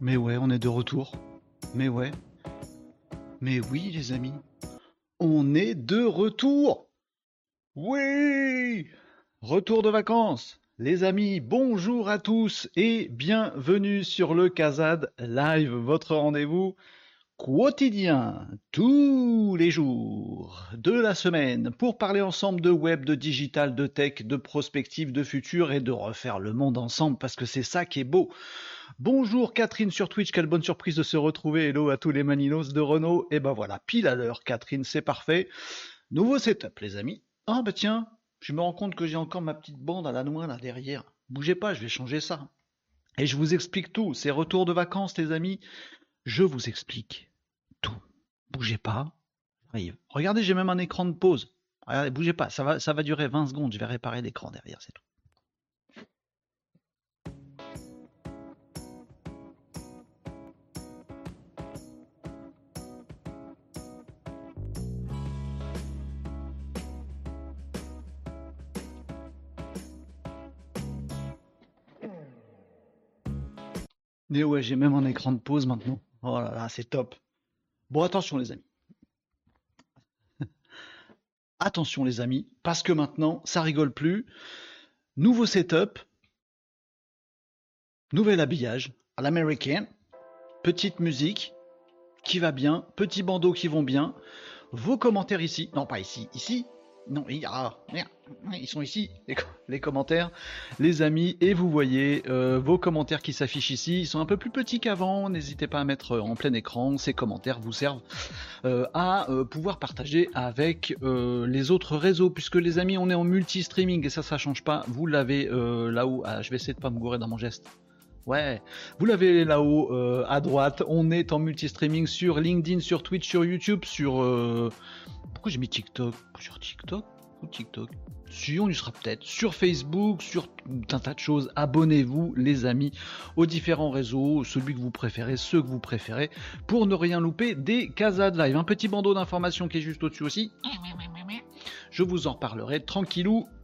Mais ouais, on est de retour. Mais ouais. Mais oui, les amis. On est de retour. Oui Retour de vacances. Les amis, bonjour à tous et bienvenue sur le Kazad Live, votre rendez-vous quotidien, tous les jours de la semaine, pour parler ensemble de web, de digital, de tech, de prospective, de futur et de refaire le monde ensemble parce que c'est ça qui est beau. Bonjour Catherine sur Twitch, quelle bonne surprise de se retrouver. Hello à tous les maninos de Renault. Et ben voilà, pile à l'heure Catherine, c'est parfait. Nouveau setup les amis. Ah bah tiens, je me rends compte que j'ai encore ma petite bande à la noix là derrière. Bougez pas, je vais changer ça. Et je vous explique tout. C'est retour de vacances les amis. Je vous explique tout. Bougez pas. Regardez, j'ai même un écran de pause. Regardez, bougez pas. Ça va, ça va durer 20 secondes. Je vais réparer l'écran derrière, c'est tout. Mais ouais, j'ai même un écran de pause maintenant. Oh là là, c'est top. Bon, attention les amis. attention les amis, parce que maintenant, ça rigole plus. Nouveau setup, nouvel habillage à l'américaine, petite musique qui va bien, petits bandeaux qui vont bien, vos commentaires ici, non pas ici, ici, non, ah, ils sont ici, les, commentaires, les amis, et vous voyez euh, vos commentaires qui s'affichent ici. Ils sont un peu plus petits qu'avant. N'hésitez pas à mettre en plein écran. Ces commentaires vous servent euh, à euh, pouvoir partager avec les autres réseaux, puisque les amis, on est en multi-streaming et ça, ça change pas. Vous l'avez là-haut. Ah, je vais essayer de pas me gourer dans mon geste. Ouais, vous l'avez là-haut à droite. On est en multi-streaming sur LinkedIn, sur Twitch, sur YouTube, sur pourquoi j'ai mis TikTok? Sur TikTok? Ou TikTok? Si, on y sera peut-être. Sur Facebook, sur un tas de choses. Abonnez-vous, les amis, aux différents réseaux, celui que vous préférez, ceux que vous préférez, pour ne rien louper des casades live. Un petit bandeau d'informations qui est juste au-dessus aussi. Je vous en reparlerai tranquillou euh,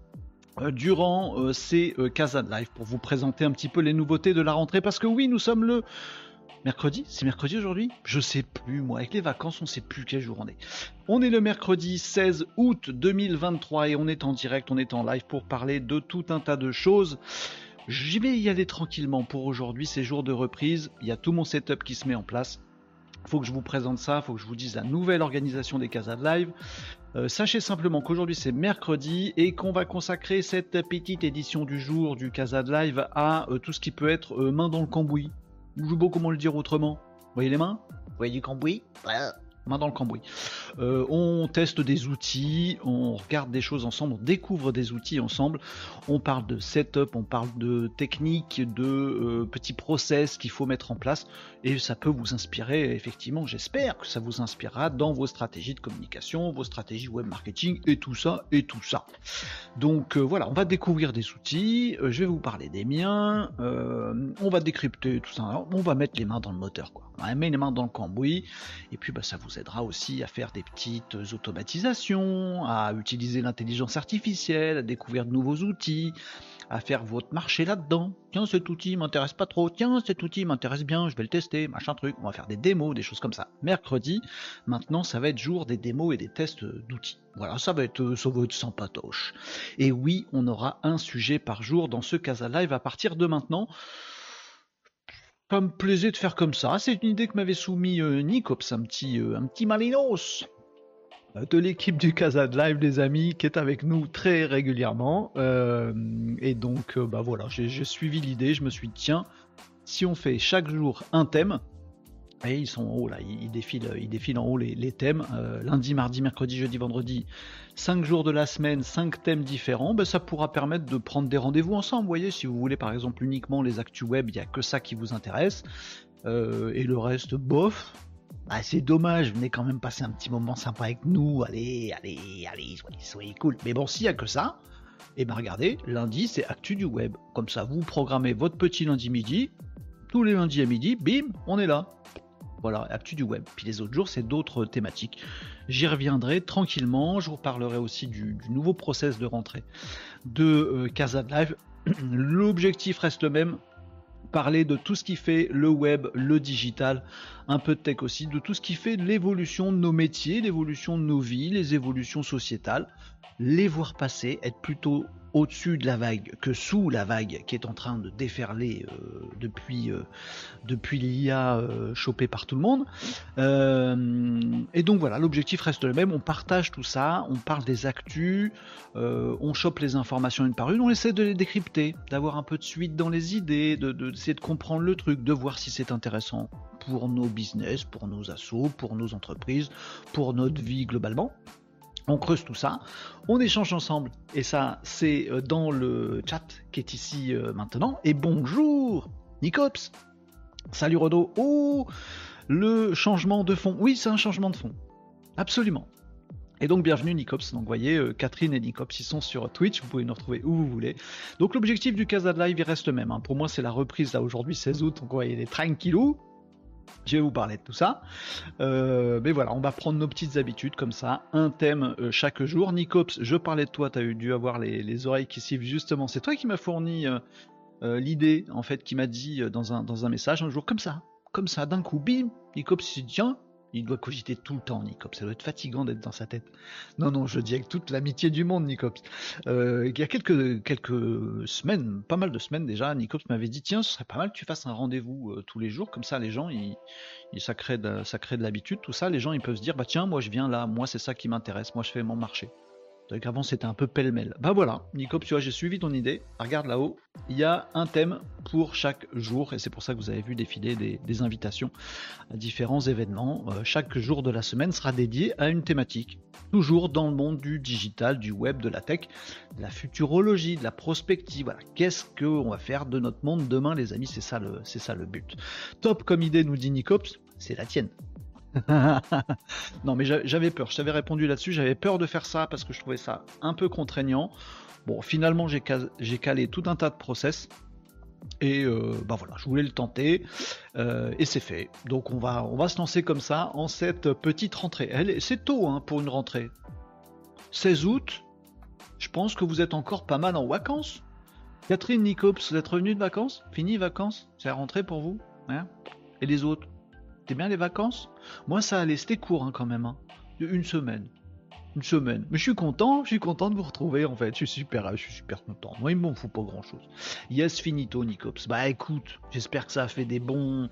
durant euh, ces euh, casades live pour vous présenter un petit peu les nouveautés de la rentrée parce que oui nous sommes le Mercredi C'est mercredi aujourd'hui? Je sais plus, moi. Avec les vacances, on sait plus quel jour on est. On est le mercredi 16 août 2023 et on est en direct, on est en live pour parler de tout un tas de choses. J'y vais y aller tranquillement pour aujourd'hui, c'est jour de reprise. Il y a tout mon setup qui se met en place. Faut que je vous présente ça, faut que je vous dise la nouvelle organisation des Casas de Live. Euh, sachez simplement qu'aujourd'hui c'est mercredi et qu'on va consacrer cette petite édition du jour du Casa de Live à euh, tout ce qui peut être euh, main dans le cambouis, je sais comment le dire autrement. Vous voyez les mains? Vous voyez du cambouis? Main dans le cambouis. Euh, on teste des outils, on regarde des choses ensemble, on découvre des outils ensemble, on parle de setup, on parle de techniques, de euh, petits process qu'il faut mettre en place, et ça peut vous inspirer, effectivement, j'espère que ça vous inspirera dans vos stratégies de communication, vos stratégies web marketing, et tout ça, et tout ça. Donc euh, voilà, on va découvrir des outils, je vais vous parler des miens, on va décrypter tout ça, on va mettre les mains dans le moteur, quoi. On met les mains dans le cambouis, et puis bah, ça vous aidera aussi à faire des petites automatisations, à utiliser l'intelligence artificielle, à découvrir de nouveaux outils, à faire votre marché là-dedans. Tiens, cet outil m'intéresse pas trop. Tiens, cet outil m'intéresse bien, je vais le tester, machin truc. On va faire des démos, des choses comme ça. Mercredi, maintenant, ça va être jour des démos et des tests d'outils. Voilà, ça va être, ça va être sans patoche. Et oui, on aura un sujet par jour dans ce Casa Live à partir de maintenant ça me plaisait de faire comme ça. C'est une idée que m'avait soumis euh, Nicops, un petit, euh, un petit Malinos euh, de l'équipe du Casa Live, les amis, qui est avec nous très régulièrement. et donc, bah voilà, j'ai suivi l'idée. Je me suis dit, tiens, si on fait chaque jour un thème, et ils sont en haut là, ils défilent, ils défilent en haut les, thèmes. lundi, mardi, mercredi, jeudi, vendredi, 5 jours de la semaine, 5 thèmes différents, ben, ça pourra permettre de prendre des rendez-vous ensemble. Vous voyez, si vous voulez par exemple uniquement les actus web, il n'y a que ça qui vous intéresse. Euh, et le reste, bof. Bah, c'est dommage, venez quand même passer un petit moment sympa avec nous. Allez, allez, allez, soyez, cool. Mais bon, s'il n'y a que ça, et eh ben regardez, lundi c'est actu du web. Comme ça, vous programmez votre petit lundi midi. Tous les lundis à midi, bim, on est là. Voilà, actu du web. Puis les autres jours, c'est d'autres thématiques. J'y reviendrai tranquillement. Je vous parlerai aussi du, nouveau process de rentrée de euh, Live. L'objectif reste le même. parler de tout ce qui fait le web, le digital, un peu de tech aussi, de tout ce qui fait l'évolution de nos métiers, l'évolution de nos vies, les évolutions sociétales, les voir passer, être plutôt au-dessus de la vague que sous la vague qui est en train de déferler euh, depuis, euh, depuis l'IA euh, chopé par tout le monde. et donc voilà, l'objectif reste le même, on partage tout ça, on parle des actus, on chope les informations une par une, on essaie de les décrypter, d'avoir un peu de suite dans les idées, de, de, de comprendre le truc, de voir si c'est intéressant pour nos business, pour nos assos, pour nos entreprises, pour notre vie globalement. On creuse tout ça, on échange ensemble, et ça c'est euh, dans le chat qui est ici euh, maintenant. Et bonjour Nicops Salut Rodo Oh Le changement de fond. Oui, c'est un changement de fond. Absolument. Et donc bienvenue Nicops. Donc vous voyez, euh, Catherine et Nicops, ils sont sur Twitch, vous pouvez nous retrouver où vous voulez. Donc l'objectif du Casa de Live, il reste le même. Hein. Pour moi, c'est la reprise là aujourd'hui, 16 août. Donc vous voyez, les tranquillou. Je vais vous parler de tout ça. Euh, mais voilà, on va prendre nos petites habitudes comme ça, un thème euh, chaque jour. Nicops, je parlais de toi, tu as dû avoir les, oreilles qui sifflent justement. C'est toi qui m'as fourni euh, l'idée, en fait, qui m'a dit dans un, dans un message un jour comme ça, comme ça, d'un coup, bim, Nicops tiens, il doit cogiter tout le temps, Nicops. Ça doit être fatigant d'être dans sa tête. Non, non, je dis avec toute l'amitié du monde, Nicops. Euh, il y a quelques, semaines, pas mal de semaines déjà, Nicops m'avait dit tiens, ce serait pas mal que tu fasses un rendez-vous euh, tous les jours, comme ça les gens, ils, ça crée de, de l'habitude, tout ça, les gens ils peuvent se dire bah tiens, moi je viens là, moi c'est ça qui m'intéresse, moi je fais mon marché. Avant c'était un peu pêle-mêle. Bah voilà, Nicops, tu vois, j'ai suivi ton idée. Regarde là-haut, il y a un thème pour chaque jour et c'est pour ça que vous avez vu défiler des, invitations à différents événements. Euh, chaque jour de la semaine sera dédié à une thématique. Toujours dans le monde du digital, du web, de la tech, de la futurologie, de la prospective. Voilà, qu'est-ce qu'on va faire de notre monde demain, les amis? C'est ça le, c'est ça le but. Top comme idée, nous dit Nicops, c'est la tienne. Non, mais j'avais peur. Je t'avais répondu là-dessus. J'avais peur de faire ça parce que je trouvais ça un peu contraignant. Bon, finalement, j'ai calé tout un tas de process. Et euh, bah voilà, je voulais le tenter euh, et c'est fait. Donc on va, on va se lancer comme ça en cette petite rentrée. C'est tôt hein, pour une rentrée. 16 août, je pense que vous êtes encore pas mal en vacances. Catherine Nicops, vous êtes revenu de vacances? Fini vacances? C'est la rentrée pour vous? Hein? Et les autres? T'es bien les vacances? Moi, ça allait, c'était court hein, quand même. Hein. Une semaine. Une semaine. Mais je suis content, je suis content de vous retrouver en fait. Je suis super, je suis super content. Moi, il m'en fout pas grand chose. Yes, finito, Nicops. Bah écoute, j'espère que ça a fait du bon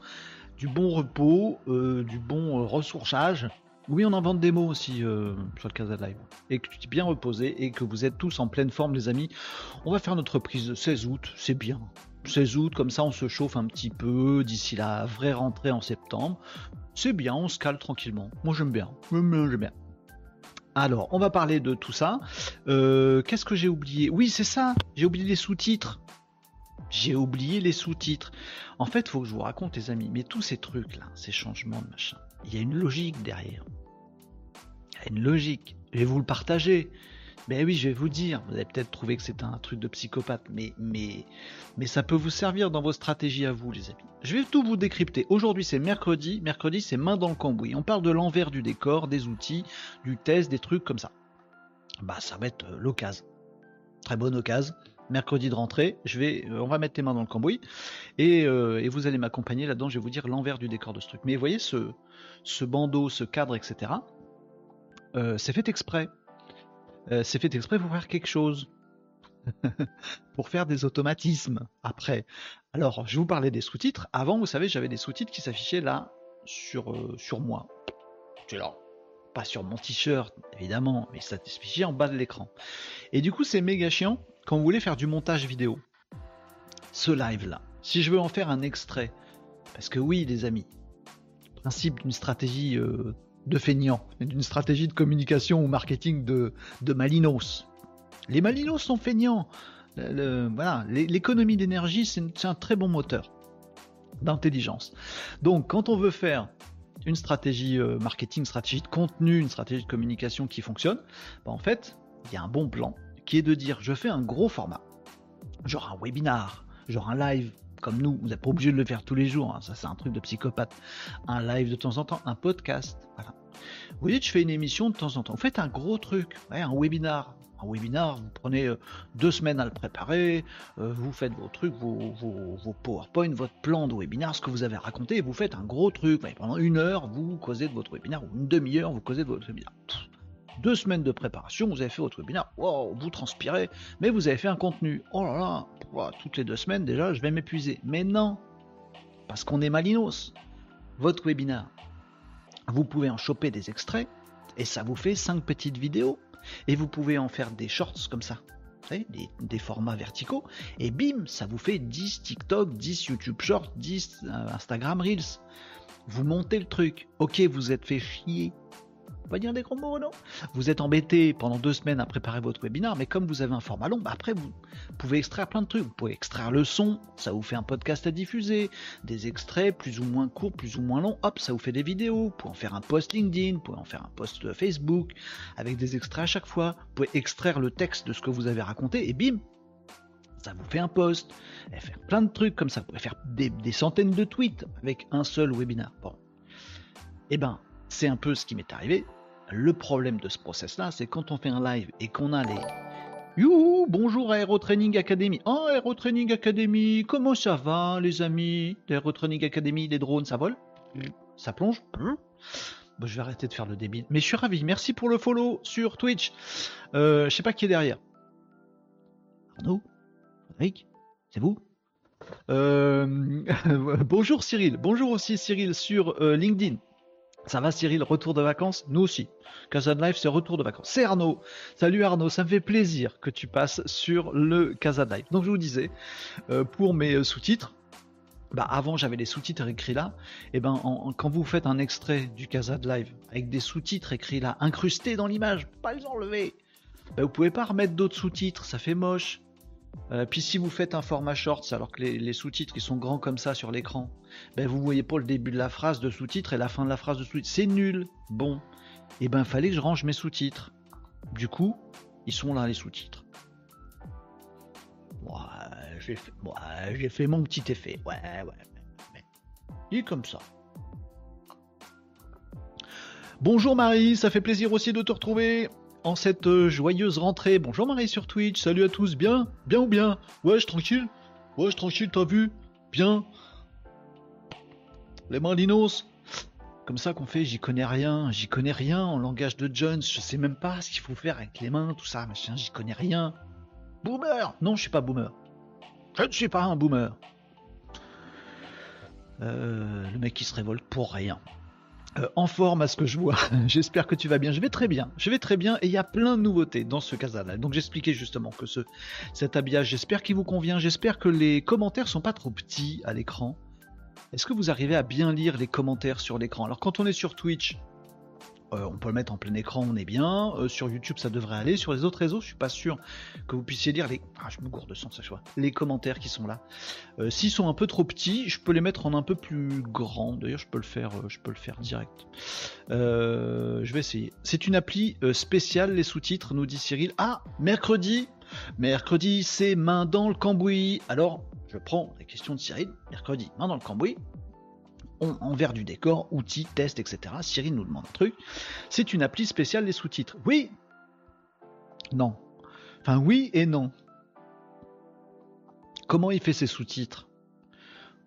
repos, euh, du bon euh, ressourçage. Oui, on invente des mots aussi euh, sur le Casa Live. Et que tu t'es bien reposé et que vous êtes tous en pleine forme, les amis. On va faire notre prise de 16 août, c'est bien. 16 août, comme ça on se chauffe un petit peu d'ici la vraie rentrée en septembre. C'est bien, on se cale tranquillement. Moi j'aime bien. J'aime bien, j'aime bien. Alors, on va parler de tout ça. Euh, qu'est-ce que j'ai oublié? Oui, c'est ça. J'ai oublié les sous-titres. J'ai oublié les sous-titres. En fait, il faut que je vous raconte, les amis, mais tous ces trucs-là, ces changements de machin, il y a une logique derrière. Il y a une logique. Je vais vous le partager. Ben oui, je vais vous dire, vous allez peut-être trouver que c'est un truc de psychopathe, mais, mais, mais ça peut vous servir dans vos stratégies à vous, les amis. Je vais tout vous décrypter. Aujourd'hui, c'est mercredi. Mercredi, c'est main dans le cambouis. On parle de l'envers du décor, des outils, du test, des trucs comme ça. Bah, ça va être euh, l'occasion. Très bonne occasion. Mercredi de rentrée, je vais, euh, on va mettre les mains dans le cambouis et, euh, et vous allez m'accompagner là-dedans. Je vais vous dire l'envers du décor de ce truc. Mais vous voyez ce, ce bandeau, ce cadre, etc. c'est fait exprès euh, c'est fait exprès pour faire quelque chose. pour faire des automatismes après. Alors, je vous parlais des sous-titres. Avant, vous savez, j'avais des sous-titres qui s'affichaient là sur, euh, sur moi. C'est là. Pas sur mon t-shirt, évidemment, mais ça s'affichait en bas de l'écran. Et du coup, c'est méga chiant quand vous voulez faire du montage vidéo. Ce live-là. Si je veux en faire un extrait, parce que oui, les amis, principe d'une stratégie euh, de feignant, d'une stratégie de communication ou marketing de, de Malinos. Les Malinos sont feignants. voilà, l'économie d'énergie, c'est un très bon moteur d'intelligence. Donc, quand on veut faire une stratégie euh, marketing, une stratégie de contenu, une stratégie de communication qui fonctionne, bah, en fait, il y a un bon plan qui est de dire je fais un gros format, genre un webinar, genre un live, comme nous, vous n'êtes pas obligé de le faire tous les jours, hein. ça c'est un truc de psychopathe. Un live de temps en temps, un podcast, voilà. Vous dites, je fais une émission de temps en temps. Vous faites un gros truc, un webinar, Un webinar, vous prenez euh, deux semaines à le préparer, euh, vous faites vos trucs, vos, PowerPoint, votre plan de webinar, ce que vous avez raconté, vous faites un gros truc. pendant une heure, vous causez de votre webinar, ou une demi-heure, vous causez de votre webinar. Deux semaines de préparation, vous avez fait votre webinar, wow, vous transpirez, mais vous avez fait un contenu. Oh là là, toutes les deux semaines déjà, je vais m'épuiser. Mais non, parce qu'on est malinos. Votre webinar, vous pouvez en choper des extraits, et ça vous fait cinq petites vidéos et vous pouvez en faire des shorts comme ça. des, formats verticaux. Et bim, ça vous fait 10 TikTok, 10 YouTube Shorts, 10 euh, Instagram Reels. Vous montez le truc. Ok, vous êtes fait chier dire des gros mots, non? Vous êtes embêté pendant deux semaines à préparer votre webinaire, mais comme vous avez un format long, bah après vous pouvez extraire plein de trucs. Vous pouvez extraire le son, ça vous fait un podcast à diffuser, des extraits plus ou moins courts, plus ou moins longs, hop, ça vous fait des vidéos. Vous pouvez en faire un post LinkedIn, vous pouvez en faire un post Facebook, avec des extraits à chaque fois. Vous pouvez extraire le texte de ce que vous avez raconté, et bim, ça vous fait un post, et faire plein de trucs comme ça. Vous pouvez faire des, centaines de tweets avec un seul webinaire. Bon. Eh ben, c'est un peu ce qui m'est arrivé. Le problème de ce process-là, c'est quand on fait un live et qu'on a les Youhou, bonjour Aero Training Academy. Oh, Aero Training Academy, comment ça va les amis Aero Training Academy, les drones, ça vole Ça plonge hein bon, Je vais arrêter de faire le débile. Mais je suis ravi, merci pour le follow sur Twitch. Euh, je sais pas qui est derrière. Arnaud Rick C'est vous euh, Bonjour Cyril, bonjour aussi Cyril sur euh, LinkedIn. Ça va Cyril, retour de vacances? Nous aussi. Casa Live, c'est retour de vacances. C'est Arnaud. Salut Arnaud, ça me fait plaisir que tu passes sur le Casa Live. Donc je vous disais, euh, pour mes euh, sous-titres, bah avant j'avais les sous-titres écrits là, et ben quand vous faites un extrait du Casa Live avec des sous-titres écrits là, incrustés dans l'image, pas les enlever, bah vous pouvez pas remettre d'autres sous-titres, ça fait moche. Euh, puis si vous faites un format short, alors que les, sous-titres sont grands comme ça sur l'écran, ben vous voyez pas le début de la phrase de sous-titre et la fin de la phrase de sous-titre. C'est nul. Bon, et eh ben fallait que je range mes sous-titres. Du coup, ils sont là les sous-titres. Ouais, j'ai fait, fait, mon petit effet. Ouais, ouais. Il est comme ça. Bonjour Marie, ça fait plaisir aussi de te retrouver en cette euh, joyeuse rentrée. Bonjour Marie sur Twitch, salut à tous, bien Bien ou bien? Ouais, je tranquille? Ouais, je tranquille, t'as vu? Bien Les Malinos Comme ça qu'on fait, j'y connais rien, j'y connais rien en langage de Jones, je sais même pas ce qu'il faut faire avec les mains, tout ça, machin, j'y connais rien. Boomer Non, je suis pas boomer. Je ne suis pas un boomer. Euh, le mec qui se révolte pour rien. Euh, en forme à ce que je vois. J'espère que tu vas bien. Je vais très bien. Je vais très bien et il y a plein de nouveautés dans ce casal. Donc j'expliquais justement que ce, cet habillage, j'espère qu'il vous convient. J'espère que les commentaires sont pas trop petits à l'écran. Est-ce que vous arrivez à bien lire les commentaires sur l'écran? Alors quand on est sur Twitch, euh, on peut le mettre en plein écran, on est bien. Euh, sur YouTube, ça devrait aller. Sur les autres réseaux, je suis pas sûr que vous puissiez lire les. Ah, je me gourde. Les commentaires qui sont là. Euh, s'ils sont un peu trop petits, je peux les mettre en un peu plus grand. D'ailleurs, je peux le faire, je peux le faire direct. je vais essayer. C'est une appli spéciale les sous-titres, nous dit Cyril. Ah, mercredi. Mercredi, c'est main dans le cambouis. Alors, je prends la question de Cyril. Mercredi, main dans le cambouis envers du décor, outils, tests, etc. Cyril nous demande un truc. C'est une appli spéciale des sous-titres. Oui Non. Enfin oui et non. Comment il fait ses sous-titres?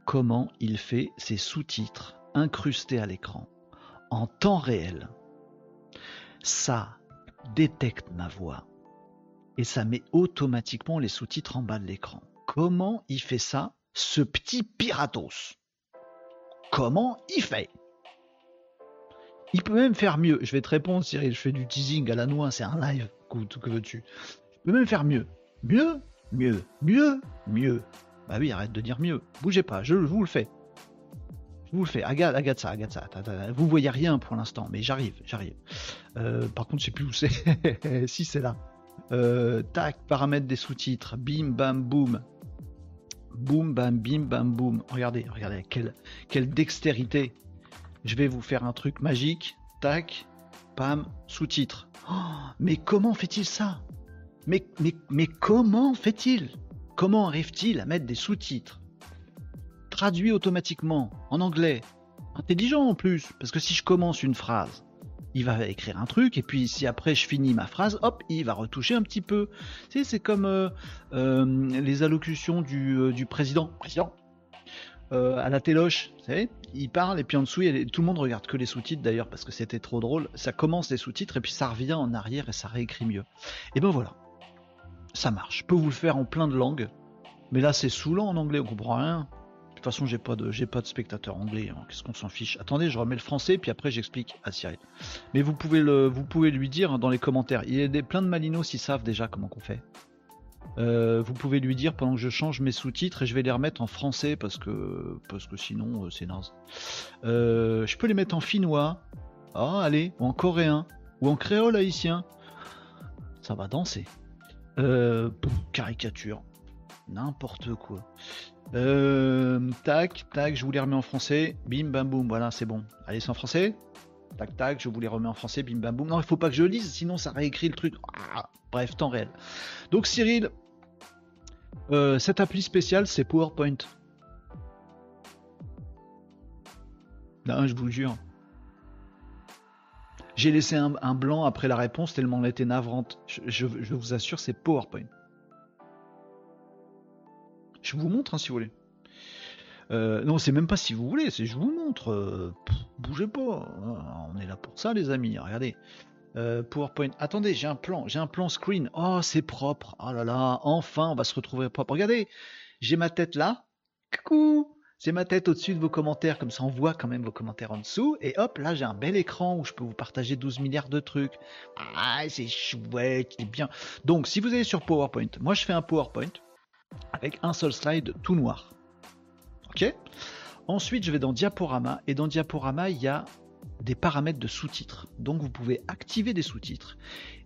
Comment il fait ses sous-titres incrustés à l'écran en temps réel? Ça détecte ma voix et ça met automatiquement les sous-titres en bas de l'écran. Comment il fait ça, ce petit piratos? Comment il fait. Il peut même faire mieux. Je vais te répondre, Cyril. Je fais du teasing à la noix, c'est un live. Que veux-tu? Je peux même faire mieux. Mieux, mieux, mieux, mieux. Bah oui, arrête de dire mieux. Bougez pas, je, vous le fais. Je vous le fais. Agathe, agathe ça, agathe ça. Vous voyez rien pour l'instant, mais j'arrive, j'arrive. Euh, par contre, je sais plus où c'est. si c'est là. Euh, tac, paramètres des sous-titres. Bim, bam, boum. Boum, bam, bim, bam, boum. Regardez, regardez, quelle, dextérité. Je vais vous faire un truc magique. Tac, pam, sous-titre. Oh, mais comment fait-il ça? Mais, mais, mais comment fait-il? Comment arrive-t-il à mettre des sous-titres? Traduits automatiquement, en anglais. Intelligent en plus, parce que si je commence une phrase il va écrire un truc, et puis si après je finis ma phrase, hop, il va retoucher un petit peu. C'est comme euh, euh, les allocutions du, euh, président. Président à la téloche, vous savez, il parle et puis en dessous, tout le monde regarde que les sous-titres d'ailleurs parce que c'était trop drôle. Ça commence les sous-titres et puis ça revient en arrière et ça réécrit mieux. Et ben voilà, ça marche. Je peux vous le faire en plein de langues, mais là c'est saoulant en anglais, on comprend rien toute façon, j'ai pas de, j'ai pas de spectateur anglais. Hein. Qu'est-ce qu'on s'en fiche? Attendez, je remets le français, puis après j'explique à Cyril. Mais vous pouvez le, vous pouvez lui dire hein, dans les commentaires. Il y a des, plein de malinos qui savent déjà comment qu'on fait. Euh, vous pouvez lui dire pendant que je change mes sous-titres et je vais les remettre en français parce que parce que sinon euh, c'est naze. Euh, je peux les mettre en finnois, ah allez, ou en coréen, ou en créole haïtien. Ça va danser. caricature, n'importe quoi. Euh, tac, tac, je vous les remets en français. Bim, bam, boum. Voilà, c'est bon. Allez, c'est en français. Tac, tac, je vous les remets en français. Bim, bam, boum. Non, il faut pas que je lise, sinon ça réécrit le truc. Ah, bref, temps réel. Donc, Cyril, euh, cette appli spéciale, c'est PowerPoint. Je vous jure. J'ai laissé un, blanc après la réponse tellement elle était navrante. je vous assure, c'est PowerPoint. Je vous montre hein, si vous voulez. Euh, non, c'est même pas si vous voulez, c'est je vous montre. Euh, bougez pas. Hein, on est là pour ça, les amis. Regardez. Euh, PowerPoint. Attendez, j'ai un plan. J'ai un plan screen. Oh, c'est propre. Oh là là. Enfin, on va se retrouver propre. Regardez. J'ai ma tête là. Coucou. C'est ma tête au-dessus de vos commentaires, comme ça on voit quand même vos commentaires en dessous. Et hop, là j'ai un bel écran où je peux vous partager 12 milliards de trucs. Ah, c'est chouette, c'est bien. Donc si vous allez sur PowerPoint, moi je fais un PowerPoint avec un seul slide tout noir. Ok? Ensuite, je vais dans Diaporama et dans Diaporama, il y a des paramètres de sous-titres. Donc, vous pouvez activer des sous-titres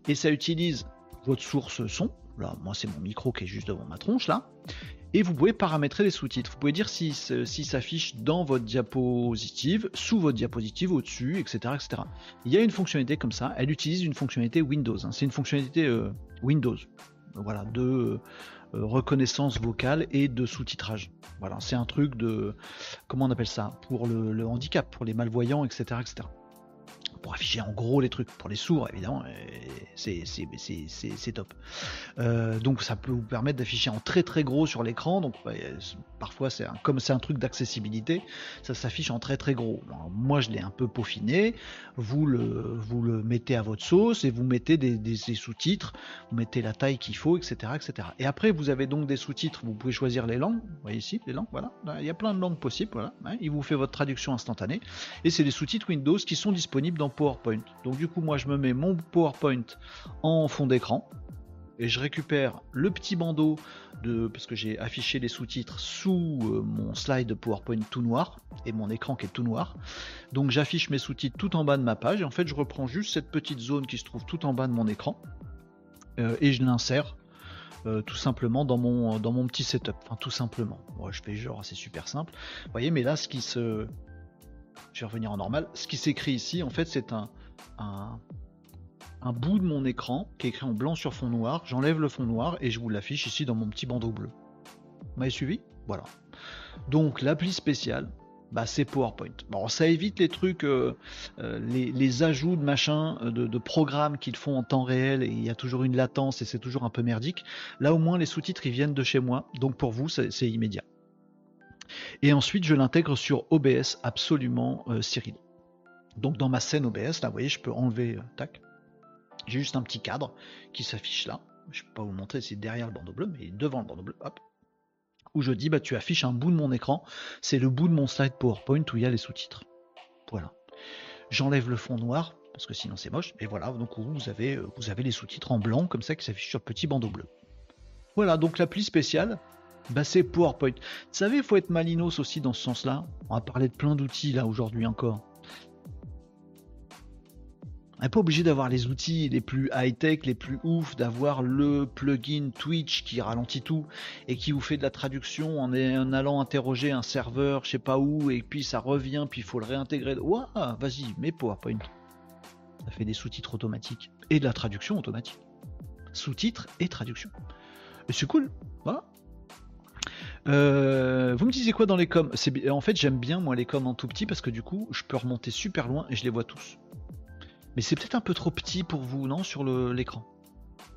et ça utilise votre source son. Là, moi, c'est mon micro qui est juste devant ma tronche là. Et vous pouvez paramétrer les sous-titres. Vous pouvez dire si, si s'affiche dans votre diapositive, sous votre diapositive, au-dessus, etc., etc. Il y a une fonctionnalité comme ça. Elle utilise une fonctionnalité Windows. Hein. C'est une fonctionnalité euh, Windows. Voilà, de reconnaissance vocale et de sous-titrage. Voilà, c'est un truc de comment on appelle ça? Pour le, handicap, pour les malvoyants, etc., etc pour afficher en gros les trucs. Pour les sourds, évidemment, c'est top. Euh, donc ça peut vous permettre d'afficher en très très gros sur l'écran. Donc parfois, c'est comme c'est un truc d'accessibilité, ça s'affiche en très très gros. moi, je l'ai un peu peaufiné. Vous le, vous le mettez à votre sauce et vous mettez des, sous-titres, vous mettez la taille qu'il faut, etc., etc. Et après, vous avez donc des sous-titres. Vous pouvez choisir les langues. Voyez ici, les langues. Voilà, il y a plein de langues possibles. Voilà, hein. il vous fait votre traduction instantanée. Et c'est des sous-titres Windows qui sont disponibles dans PowerPoint. Donc du coup, moi, je me mets mon PowerPoint en fond d'écran et je récupère le petit bandeau de parce que j'ai affiché les sous-titres sous euh, mon slide de PowerPoint tout noir et mon écran qui est tout noir. Donc j'affiche mes sous-titres tout en bas de ma page et en fait je reprends juste cette petite zone qui se trouve tout en bas de mon écran euh, et je l'insère euh, tout simplement dans mon dans mon petit setup. Enfin tout simplement. Moi je fais genre c'est super simple. Vous voyez mais là ce qui se je vais revenir en normal. Ce qui s'écrit ici, en fait, c'est un, un, bout de mon écran qui est écrit en blanc sur fond noir. J'enlève le fond noir et je vous l'affiche ici dans mon petit bandeau bleu. Vous m'avez suivi? Voilà. Donc l'appli spéciale, bah, c'est PowerPoint. Bon, ça évite les trucs, euh, euh, les, ajouts de machin, euh, de, de programmes qu'ils font en temps réel et il y a toujours une latence et c'est toujours un peu merdique. Là au moins les sous-titres ils viennent de chez moi, donc pour vous c'est immédiat. Et ensuite, je l'intègre sur OBS absolument euh, Cyril. Donc dans ma scène OBS, là, vous voyez, je peux enlever, euh, tac. J'ai juste un petit cadre qui s'affiche là. Je ne peux pas vous montrer, c'est derrière le bandeau bleu, mais devant le bandeau bleu, hop. Où je dis, bah tu affiches un bout de mon écran. C'est le bout de mon slide PowerPoint où il y a les sous-titres. Voilà. J'enlève le fond noir, parce que sinon c'est moche. Et voilà, donc vous avez, euh, vous avez les sous-titres en blanc, comme ça, qui s'affichent sur petit bandeau bleu. Voilà, donc l'appli spéciale, bah c'est PowerPoint. Vous savez, il faut être malinos aussi dans ce sens-là. On va parler de plein d'outils là aujourd'hui encore. On n'est pas obligé d'avoir les outils les plus high-tech, les plus ouf, d'avoir le plugin Twitch qui ralentit tout et qui vous fait de la traduction en, allant interroger un serveur, je sais pas où, et puis ça revient, puis il faut le réintégrer. Ouah, vas-y, mets PowerPoint. Ça fait des sous-titres automatiques et de la traduction automatique. Sous-titres et traduction. Et c'est cool. Voilà. Euh, vous me disiez quoi dans les coms? En fait, j'aime bien moi les coms en tout petit parce que du coup, je peux remonter super loin et je les vois tous. Mais c'est peut-être un peu trop petit pour vous, non, sur l'écran?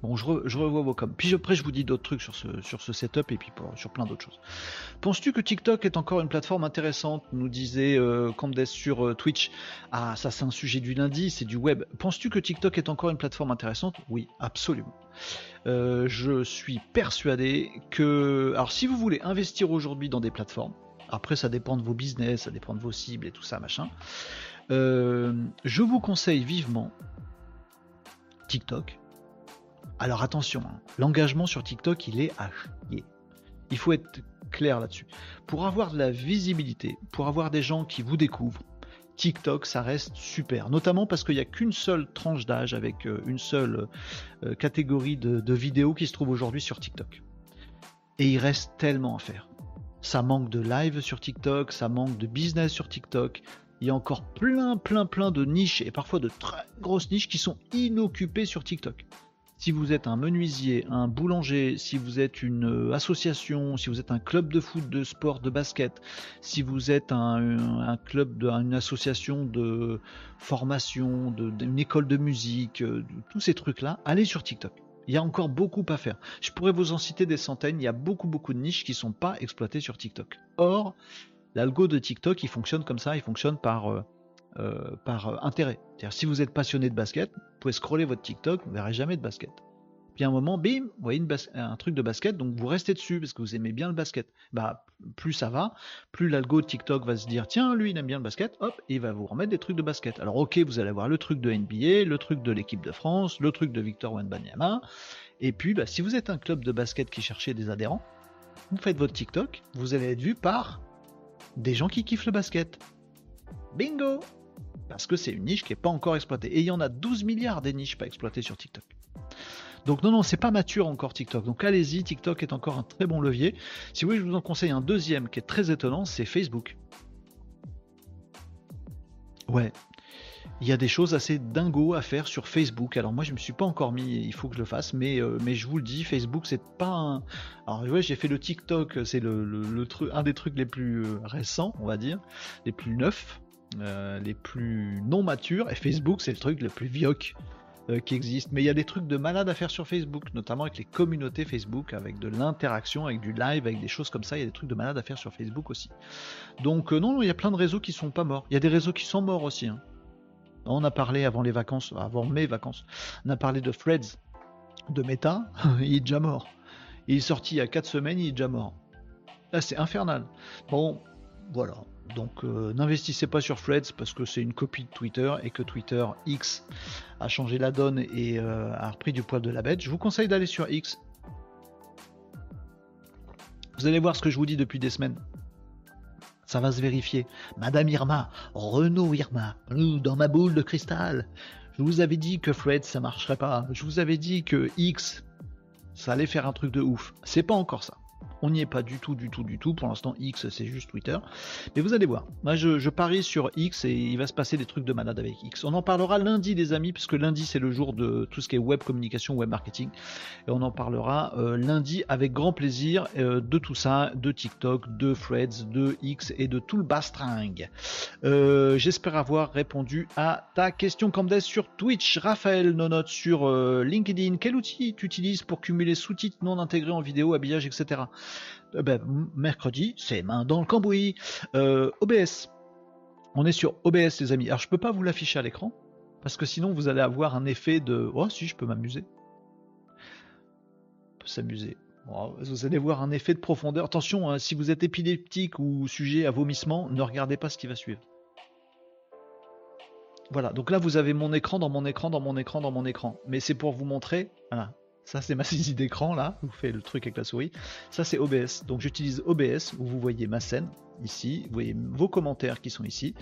Bon, je, revois vos coms. Puis après, je vous dis d'autres trucs sur ce, sur ce setup et puis sur plein d'autres choses. Penses-tu que TikTok est encore une plateforme intéressante? Nous disait euh, sur euh, Twitch. Ah, ça, c'est un sujet du lundi, c'est du web. Penses-tu que TikTok est encore une plateforme intéressante? Oui, absolument. Euh, je suis persuadé que. Alors, si vous voulez investir aujourd'hui dans des plateformes, après, ça dépend de vos business, ça dépend de vos cibles et tout ça, machin. Euh, je vous conseille vivement TikTok alors attention, hein, l'engagement sur TikTok, il est à chier. Il faut être clair là-dessus. Pour avoir de la visibilité, pour avoir des gens qui vous découvrent, TikTok, ça reste super. Notamment parce qu'il n'y a qu'une seule tranche d'âge avec euh, une seule euh, catégorie de, vidéos qui se trouve aujourd'hui sur TikTok. Et il reste tellement à faire. Ça manque de live sur TikTok, ça manque de business sur TikTok. Il y a encore plein, plein, plein de niches et parfois de très grosses niches qui sont inoccupées sur TikTok si vous êtes un menuisier, un boulanger, si vous êtes une euh, association, si vous êtes un club de foot, de sport, de basket, si vous êtes un, club, une association de formation, d'une école de musique, euh, tous ces trucs-là, allez sur TikTok. Il y a encore beaucoup à faire. Je pourrais vous en citer des centaines. Il y a beaucoup, beaucoup de niches qui ne sont pas exploitées sur TikTok. Or, l'algo de TikTok, il fonctionne comme ça. Il fonctionne par, euh, par intérêt. C'est-à-dire, si vous êtes passionné de basket, vous pouvez scroller votre TikTok, vous ne verrez jamais de basket. Puis à un moment, bim, vous voyez un truc de basket, donc vous restez dessus parce que vous aimez bien le basket. Bah, plus ça va, plus l'algo TikTok va se dire, tiens, lui, il aime bien le basket, hop, il va vous remettre des trucs de basket. Alors, ok, vous allez avoir le truc de NBA, le truc de l'équipe de France, le truc de Victor Wenbanyama. Et puis, bah, si vous êtes un club de basket qui cherchait des adhérents, vous faites votre TikTok, vous allez être vu par des gens qui kiffent le basket. Bingo parce que c'est une niche qui n'est pas encore exploitée. Et il y en a 12 milliards des niches pas exploitées sur TikTok. Donc non, non, c'est pas mature encore TikTok. Donc allez-y, TikTok est encore un très bon levier. Si vous voulez, je vous en conseille un deuxième qui est très étonnant, c'est Facebook. Ouais, il y a des choses assez dingo à faire sur Facebook. Alors moi je me suis pas encore mis, il faut que je le fasse, mais, euh, mais je vous le dis, Facebook c'est pas un. Alors ouais, j'ai fait le TikTok, c'est le, truc, un des trucs les plus euh, récents, on va dire, les plus neufs. Euh, les plus non matures, et Facebook c'est le truc le plus vieux euh, qui existe. Mais il y a des trucs de malade à faire sur Facebook, notamment avec les communautés Facebook, avec de l'interaction, avec du live, avec des choses comme ça. Il y a des trucs de malade à faire sur Facebook aussi. Donc euh, non, il y a plein de réseaux qui sont pas morts. Il y a des réseaux qui sont morts aussi. Hein. On a parlé avant les vacances, avant mes vacances, on a parlé de Freds, de Meta, il est déjà mort. Il est sorti il y a 4 semaines, il est déjà mort. Là, c'est infernal. Bon, voilà. Donc euh, n'investissez pas sur Threads parce que c'est une copie de Twitter et que Twitter X a changé la donne et euh, a repris du poil de la bête. Je vous conseille d'aller sur X. Vous allez voir ce que je vous dis depuis des semaines. Ça va se vérifier. Madame Irma, Renault Irma, dans ma boule de cristal. Je vous avais dit que Threads ça marcherait pas. Je vous avais dit que X ça allait faire un truc de ouf. C'est pas encore ça. On n'y est pas du tout, du tout, du tout. Pour l'instant, X, c'est juste Twitter. Mais vous allez voir. Moi, je, parie sur X et il va se passer des trucs de malade avec X. On en parlera lundi, les amis, puisque lundi, c'est le jour de tout ce qui est web communication, web marketing. Et on en parlera euh, lundi avec grand plaisir euh, de tout ça, de TikTok, de Threads, de X et de tout le bastring. Euh, j'espère avoir répondu à ta question, Camdes, sur Twitch. Raphaël Nonote sur LinkedIn. Quel outil tu utilises pour cumuler sous-titres non intégrés en vidéo, habillage, etc. Euh, ben, mercredi, c'est main dans le cambouis. Euh, OBS. On est sur OBS, les amis. Alors, je peux pas vous l'afficher à l'écran, parce que sinon, vous allez avoir un effet de. Oh, si, je peux m'amuser. On peut s'amuser. vous allez voir un effet de profondeur. Attention, hein, si vous êtes épileptique ou sujet à vomissement, ne regardez pas ce qui va suivre. Voilà, donc là vous avez mon écran dans mon écran, dans mon écran, dans mon écran. Mais c'est pour vous montrer, ça, c'est ma saisie d'écran là, vous faites le truc avec la souris. Ça, c'est OBS. Donc, j'utilise OBS où vous voyez ma scène ici, vous voyez vos commentaires qui sont ici,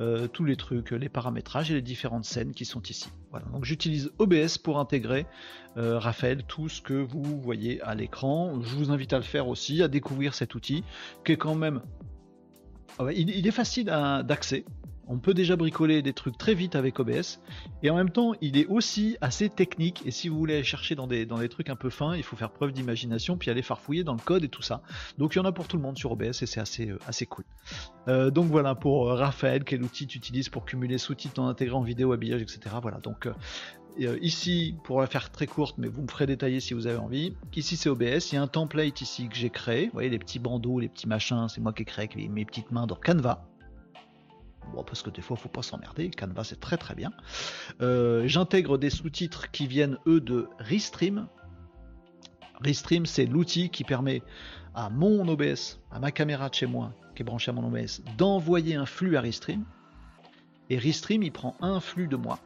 euh, tous les trucs, les paramétrages et les différentes scènes qui sont ici. Voilà. Donc, j'utilise OBS pour intégrer, euh, Raphaël, tout ce que vous voyez à l'écran. Je vous invite à le faire aussi, à découvrir cet outil qui est quand même. Ah il, est facile d'accès On peut déjà bricoler des trucs très vite avec OBS. Et en même temps, il est aussi assez technique. Et si vous voulez aller chercher dans des, trucs un peu fins, il faut faire preuve d'imagination, puis aller farfouiller dans le code et tout ça. Donc il y en a pour tout le monde sur OBS et c'est assez, euh, assez cool. Euh, donc voilà, pour Raphaël, quel outil tu utilises pour cumuler sous-titres en intégrant vidéo, habillage, etc. Voilà, donc euh, ici, pour la faire très courte, mais vous me ferez détailler si vous avez envie. Ici, c'est OBS. Il y a un template ici que j'ai créé. Vous voyez, les petits bandeaux, les petits machins, c'est moi qui ai créé avec mes petites mains dans Canva. Parce que des fois, faut pas s'emmerder. Canva, c'est très très bien. Euh, j'intègre des sous-titres qui viennent, eux, de Restream. Restream, c'est l'outil qui permet à mon OBS, à ma caméra de chez moi, qui est branchée à mon OBS, d'envoyer un flux à Restream. Et Restream, il prend un flux de moi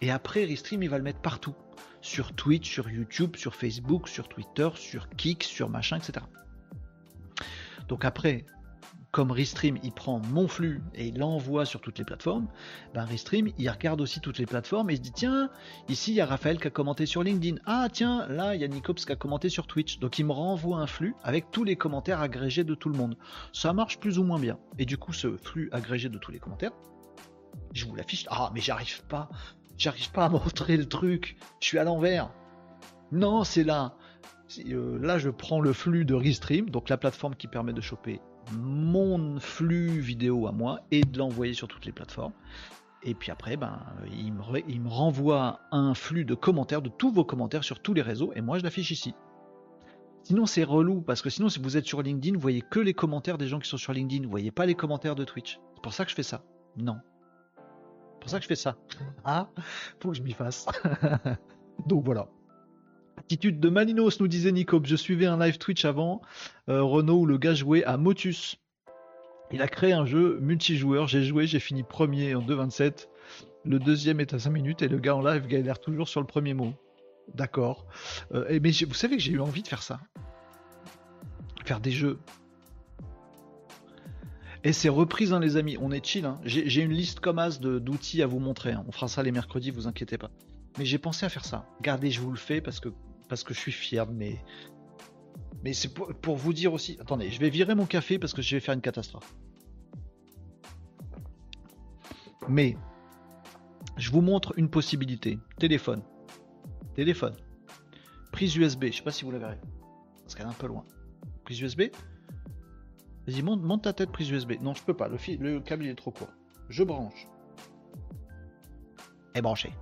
et après, Restream, il va le mettre partout. Sur Twitch, sur YouTube, sur Facebook, sur Twitter, sur Kik, sur machin, etc. Donc après, comme Restream, il prend mon flux et il l'envoie sur toutes les plateformes, ben Restream, il regarde aussi toutes les plateformes et il se dit tiens, ici il y a Raphaël qui a commenté sur LinkedIn. Ah tiens, là il y a Nicops qui a commenté sur Twitch. Donc il me renvoie un flux avec tous les commentaires agrégés de tout le monde. Ça marche plus ou moins bien. Et du coup, ce flux agrégé de tous les commentaires, je vous l'affiche. Ah, mais j'arrive pas. J'arrive pas à montrer le truc. Je suis à l'envers. Non, c'est là. Euh, là, je prends le flux de Restream, donc la plateforme qui permet de choper mon flux vidéo à moi et de l'envoyer sur toutes les plateformes. Et puis après, ben, il me, il me renvoie un flux de commentaires, de tous vos commentaires sur tous les réseaux, et moi je l'affiche ici. Sinon, c'est relou, parce que sinon, si vous êtes sur LinkedIn, vous voyez que les commentaires des gens qui sont sur LinkedIn, vous voyez pas les commentaires de Twitch. C'est pour ça que je fais ça. Non, pour ça que je fais ça. Ah, faut que je m'y fasse. Donc voilà. Attitude de Malinos, nous disait Nicop. Je suivais un live Twitch avant, euh, Renault, où le gars jouait à Motus. Il a créé un jeu multijoueur. J'ai joué, j'ai fini premier en 2.27. Le deuxième est à 5 minutes et le gars en live galère toujours sur le premier mot. D'accord. Euh, mais vous savez que j'ai eu envie de faire ça. Faire des jeux et c'est reprise, hein, les amis. On est chill. Hein. J'ai une liste comme as d'outils à vous montrer. Hein. On fera ça les mercredis, vous inquiétez pas. Mais j'ai pensé à faire ça. Regardez, je vous le fais parce que, parce que je suis fier mais Mais c'est pour, vous dire aussi. Attendez, je vais virer mon café parce que je vais faire une catastrophe. Mais je vous montre une possibilité. Téléphone. Téléphone. Prise USB. Je sais pas si vous la verrez. Parce qu'elle est un peu loin. Prise USB. Vas-y, monte, ta tête prise USB. Non, je peux pas. Le, fil, le câble est trop court. Je branche. Est branché.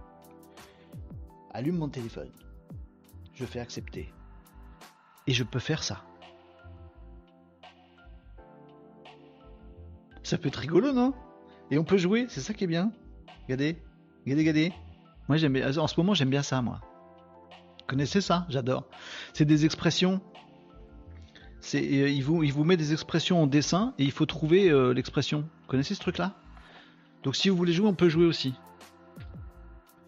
Allume mon téléphone. Je fais accepter. Et je peux faire ça. Ça peut être rigolo, non? Et on peut jouer, c'est ça qui est bien. Regardez, regardez, regardez. Moi, j'aime En ce moment, j'aime bien ça, moi. Vous connaissez ça? J'adore. C'est des expressions euh, il, vous, il vous met des expressions en dessin et il faut trouver euh, l'expression. Vous connaissez ce truc-là? Donc si vous voulez jouer, on peut jouer aussi.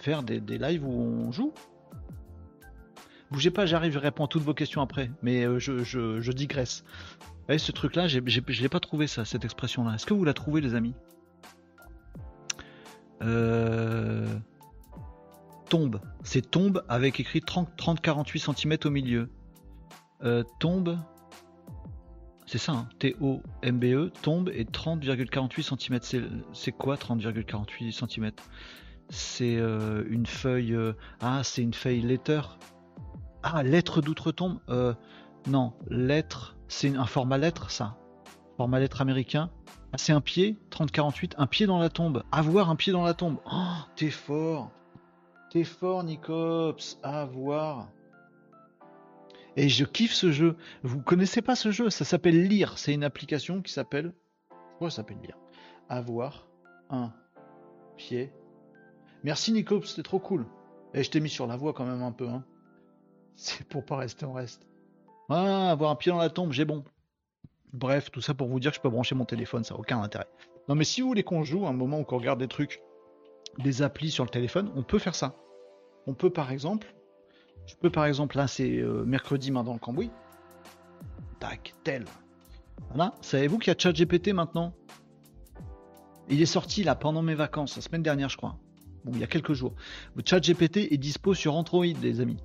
Faire des, lives où on joue. Bougez pas, j'arrive, je réponds à toutes vos questions après. Mais euh, je, digresse. Vous ce truc-là, je pas trouvé ça, cette expression-là. Est-ce que vous la trouvez, les amis? Tombe. C'est tombe avec écrit 30-48 cm au milieu. tombe. C'est ça, hein. T-O-M-B-E, tombe et 30,48 cm. C'est quoi 30,48 cm C'est euh, une feuille. Euh, ah, c'est une feuille letter. Ah, lettre d'outre-tombe euh, Non, lettre. C'est un format lettre, ça. Format lettre américain. C'est un pied, 30-48, un pied dans la tombe. Avoir un pied dans la tombe. Oh, t'es fort. T'es fort, Nicops. Avoir. Et je kiffe ce jeu. Vous connaissez pas ce jeu? Ça s'appelle Lire. C'est une application qui s'appelle. Quoi ça s'appelle Lire Avoir un pied. Merci Nico, c'était trop cool. Et je t'ai mis sur la voie quand même un peu. Hein. C'est pour pas rester en reste. Ah, avoir un pied dans la tombe, j'ai bon. Bref, tout ça pour vous dire que je peux brancher mon téléphone, ça n'a aucun intérêt. Non mais si vous voulez qu'on joue un moment où qu'on regarde des trucs, des applis sur le téléphone, on peut faire ça. On peut par exemple je peux par exemple, là c'est euh, mercredi main dans le cambouis. Tac, tel. Voilà. Savez-vous qu'il y a ChatGPT maintenant? Il est sorti là pendant mes vacances, la semaine dernière je crois. Bon, il y a quelques jours. ChatGPT est dispo sur Android, les amis.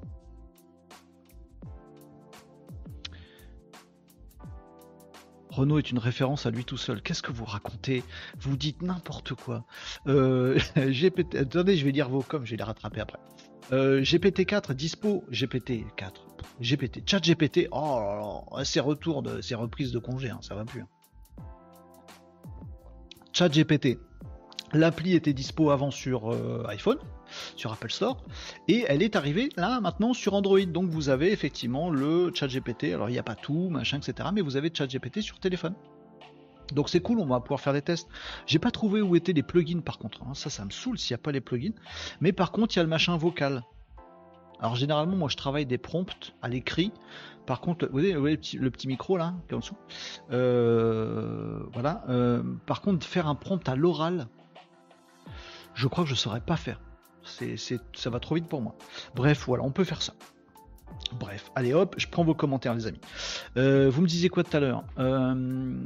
Renault est une référence à lui tout seul. Qu'est-ce que vous racontez? Vous dites n'importe quoi. Euh, GPT... Attendez, je vais lire vos coms, je vais les rattraper après. Euh, GPT-4 dispo, GPT-4, GPT, chat GPT, oh ces retours, de, ces reprises de congé, hein, ça va plus. Hein. Chat GPT, l'appli était dispo avant sur euh, iPhone, sur Apple Store, et elle est arrivée là maintenant sur Android. Donc vous avez effectivement le chat GPT, alors il n'y a pas tout, machin, etc. Mais vous avez chat GPT sur téléphone. Donc c'est cool, on va pouvoir faire des tests. J'ai pas trouvé où étaient les plugins par contre. Hein. Ça, ça me saoule s'il n'y a pas les plugins. Mais par contre, il y a le machin vocal. Alors généralement, moi je travaille des prompts à l'écrit. Par contre, vous voyez, le, petit, micro là, qui est en dessous. Euh, voilà. Euh, par contre, faire un prompt à l'oral, je crois que je ne saurais pas faire. C'est, ça va trop vite pour moi. Bref, voilà, on peut faire ça. Bref, allez hop, je prends vos commentaires les amis. Euh, vous me disiez quoi tout à l'heure? Euh,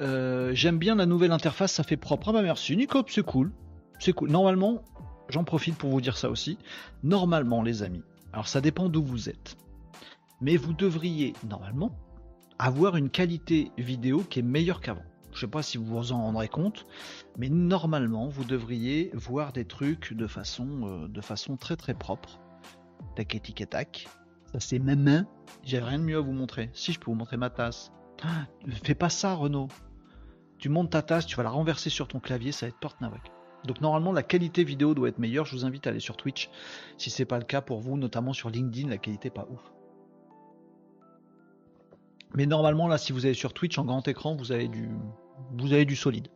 euh, J'aime bien la nouvelle interface, ça fait propre. Ah bah merci, Nicop, c'est cool. C'est cool. Normalement, j'en profite pour vous dire ça aussi. Normalement les amis, alors ça dépend d'où vous êtes. Mais vous devriez, normalement, avoir une qualité vidéo qui est meilleure qu'avant. Je sais pas si vous vous en rendrez compte, mais normalement, vous devriez voir des trucs de façon, de façon très très propre tac tac tac. Ça c'est ma main. J'ai rien de mieux à vous montrer. Si je peux vous montrer ma tasse. Ah, fais pas ça Renaud. Tu montes ta tasse, tu vas la renverser sur ton clavier, ça va être porte Nawak. Donc normalement la qualité vidéo doit être meilleure. Je vous invite à aller sur Twitch si c'est pas le cas pour vous, notamment sur LinkedIn, la qualité est pas ouf. Mais normalement là, si vous allez sur Twitch en grand écran, vous avez du, vous avez du solide.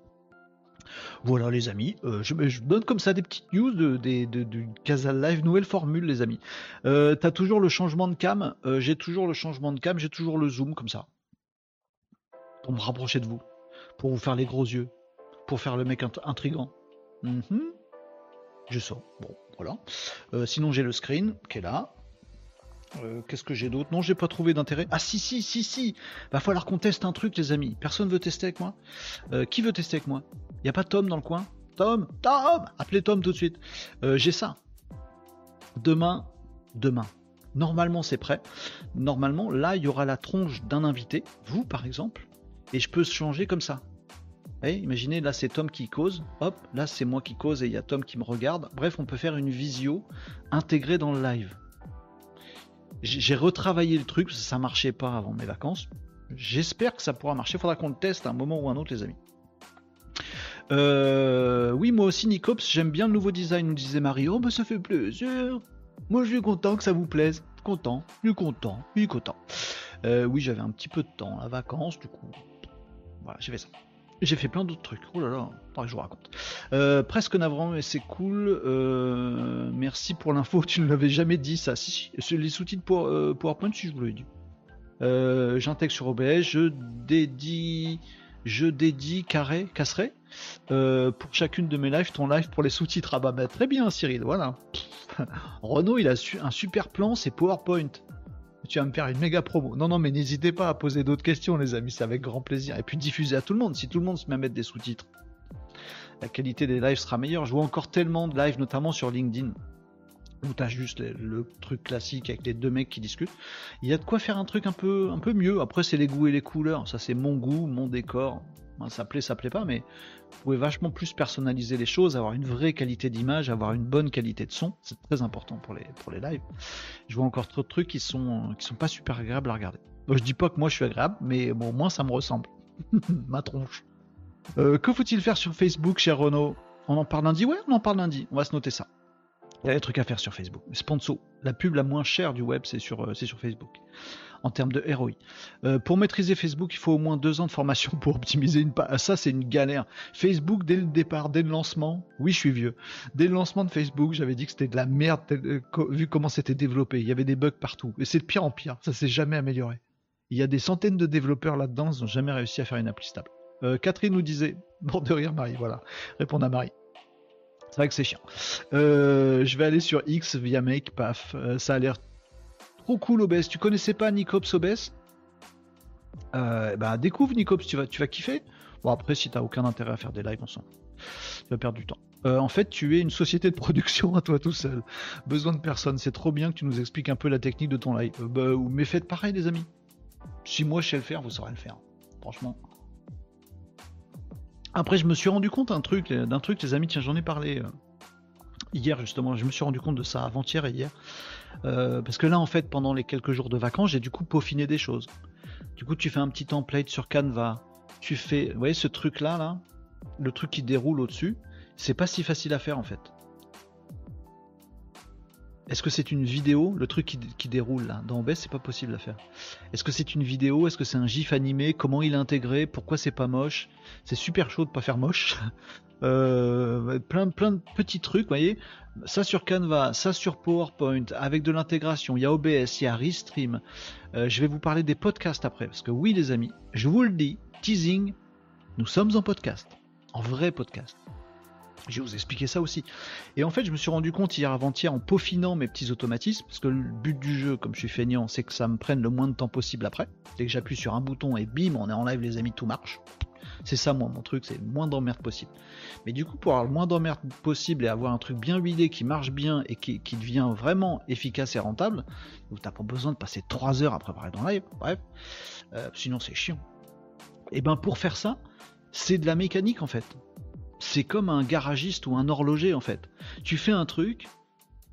Voilà les amis, euh, je, donne comme ça des petites news de, de, Casal Live, nouvelle formule les amis. Euh, T'as toujours le changement de cam, euh, j'ai toujours le changement de cam, j'ai toujours le zoom comme ça. Pour me rapprocher de vous, pour vous faire les gros yeux, pour faire le mec intrigant. Mhm. Je sens, bon voilà. Sinon j'ai le screen qui est là, euh, qu'est-ce que j'ai d'autre? Non, j'ai pas trouvé d'intérêt. Ah si, si, si, si Va falloir qu'on teste un truc, les amis. Personne veut tester avec moi euh, Qui veut tester avec moi? Y a pas Tom dans le coin? Tom Tom Appelez Tom tout de suite. Euh, j'ai ça. Demain, demain. Normalement, c'est prêt. Normalement, là, il y aura la tronche d'un invité, vous par exemple, et je peux changer comme ça. imaginez, là c'est Tom qui cause, hop, là c'est moi qui cause et il y a Tom qui me regarde. Bref, on peut faire une visio intégrée dans le live. J'ai retravaillé le truc, ça marchait pas avant mes vacances. J'espère que ça pourra marcher. Faudra qu'on le teste à un moment ou un autre, les amis. Euh, oui, moi aussi, Nicops, j'aime bien le nouveau design, nous disait Marie. Oh, bah ça fait plaisir. Moi, je suis content que ça vous plaise. Content, je content, je content. Euh, oui, j'avais un petit peu de temps, la vacances, du coup. Voilà, j'ai fait ça. J'ai fait plein d'autres trucs. Oh là là, que je vous raconte. Euh, presque navrant, mais c'est cool. Euh, merci pour l'info. Tu ne l'avais jamais dit ça. Si, si les sous-titres pour, euh, PowerPoint, si je vous l'avais dit. J'intègre sur OBS. Je dédie, je dédie carré, casserai. pour chacune de mes lives, ton live pour les sous-titres. Ah bah, bah très bien, Cyril. Voilà. Renault, il a un super plan, c'est PowerPoint tu vas me faire une méga promo. Non, non, mais n'hésitez pas à poser d'autres questions, les amis, c'est avec grand plaisir. Et puis diffuser à tout le monde, si tout le monde se met à mettre des sous-titres. La qualité des lives sera meilleure. Je vois encore tellement de lives, notamment sur LinkedIn, où t'as juste le, truc classique avec les deux mecs qui discutent. Il y a de quoi faire un truc un peu, un peu mieux. Après, c'est les goûts et les couleurs. Ça, c'est mon goût, mon décor. Ça plaît, ça plaît pas, mais vous pouvez vachement plus personnaliser les choses, avoir une vraie qualité d'image, avoir une bonne qualité de son. C'est très important pour les, pour lives. Je vois encore trop de trucs qui sont, sont pas super agréables à regarder. je dis pas que moi je suis agréable, mais bon, au moins ça me ressemble. Ma tronche. Euh, que faut-il faire sur Facebook, cher Renault On en parle lundi? Ouais, on en parle lundi. On va se noter ça. Il y a des trucs à faire sur Facebook. Sponsor, la pub la moins chère du web, c'est sur, euh, sur Facebook en termes de ROI. Euh, pour maîtriser Facebook, il faut au moins deux ans de formation pour optimiser une page. Ça, c'est une galère. Facebook, dès le départ, dès le lancement, oui, je suis vieux. Dès le lancement de Facebook, j'avais dit que c'était de la merde, euh, vu comment c'était développé. Il y avait des bugs partout. Et c'est de pire en pire. Ça s'est jamais amélioré. Il y a des centaines de développeurs là-dedans, ils n'ont jamais réussi à faire une appli stable. Catherine nous disait, bon de rire Marie, voilà, répondre à Marie. C'est vrai que c'est chiant. je vais aller sur X via Make, paf, ça a l'air Trop cool OBS. Tu connaissais pas Nicops OBS euh, bah, découvre Nicops, tu vas, tu vas kiffer. Bon après si t'as aucun intérêt à faire des lives ensemble, tu vas perdre du temps. Euh, en fait tu es une société de production à toi tout seul. Besoin de personne. C'est trop bien que tu nous expliques un peu la technique de ton live. Euh, bah, mais faites pareil les amis. Si moi je sais le faire, vous saurez le faire. franchement. Après, je me suis rendu compte d'un truc, d'un truc, les amis, tiens, j'en ai parlé euh, hier justement. Je me suis rendu compte de ça avant-hier et hier, euh, parce que là, en fait, pendant les quelques jours de vacances, j'ai du coup peaufiné des choses. Du coup, tu fais un petit template sur Canva. Tu fais, vous voyez ce truc là, là, le truc qui déroule au-dessus. C'est pas si facile à faire en fait. Est-ce que c'est une vidéo Le truc qui, déroule là, dans OBS, c'est pas possible à faire. Est-ce que c'est une vidéo? Est-ce que c'est un GIF animé? Comment il est intégré? Pourquoi c'est pas moche? C'est super chaud de pas faire moche. Euh, plein, plein de petits trucs, vous voyez? Ça sur Canva, ça sur PowerPoint, avec de l'intégration. Il y a OBS, il y a Restream. Euh, je vais vous parler des podcasts après, parce que oui, les amis, je vous le dis, teasing, nous sommes en podcast, en vrai podcast. Je vais vous expliquer ça aussi. Et en fait, je me suis rendu compte hier avant-hier en peaufinant mes petits automatismes, parce que le but du jeu, comme je suis feignant, c'est que ça me prenne le moins de temps possible après. Dès que j'appuie sur un bouton et bim, on est en live, les amis, tout marche. C'est ça, moi, mon truc, c'est le moins d'emmerde possible. Mais du coup, pour avoir le moins d'emmerde possible et avoir un truc bien huilé qui marche bien et qui, devient vraiment efficace et rentable, où t'as pas besoin de passer 3 heures à préparer ton live, bref, euh, sinon c'est chiant. Et ben pour faire ça, c'est de la mécanique en fait c'est comme un garagiste ou un horloger en fait. Tu fais un truc,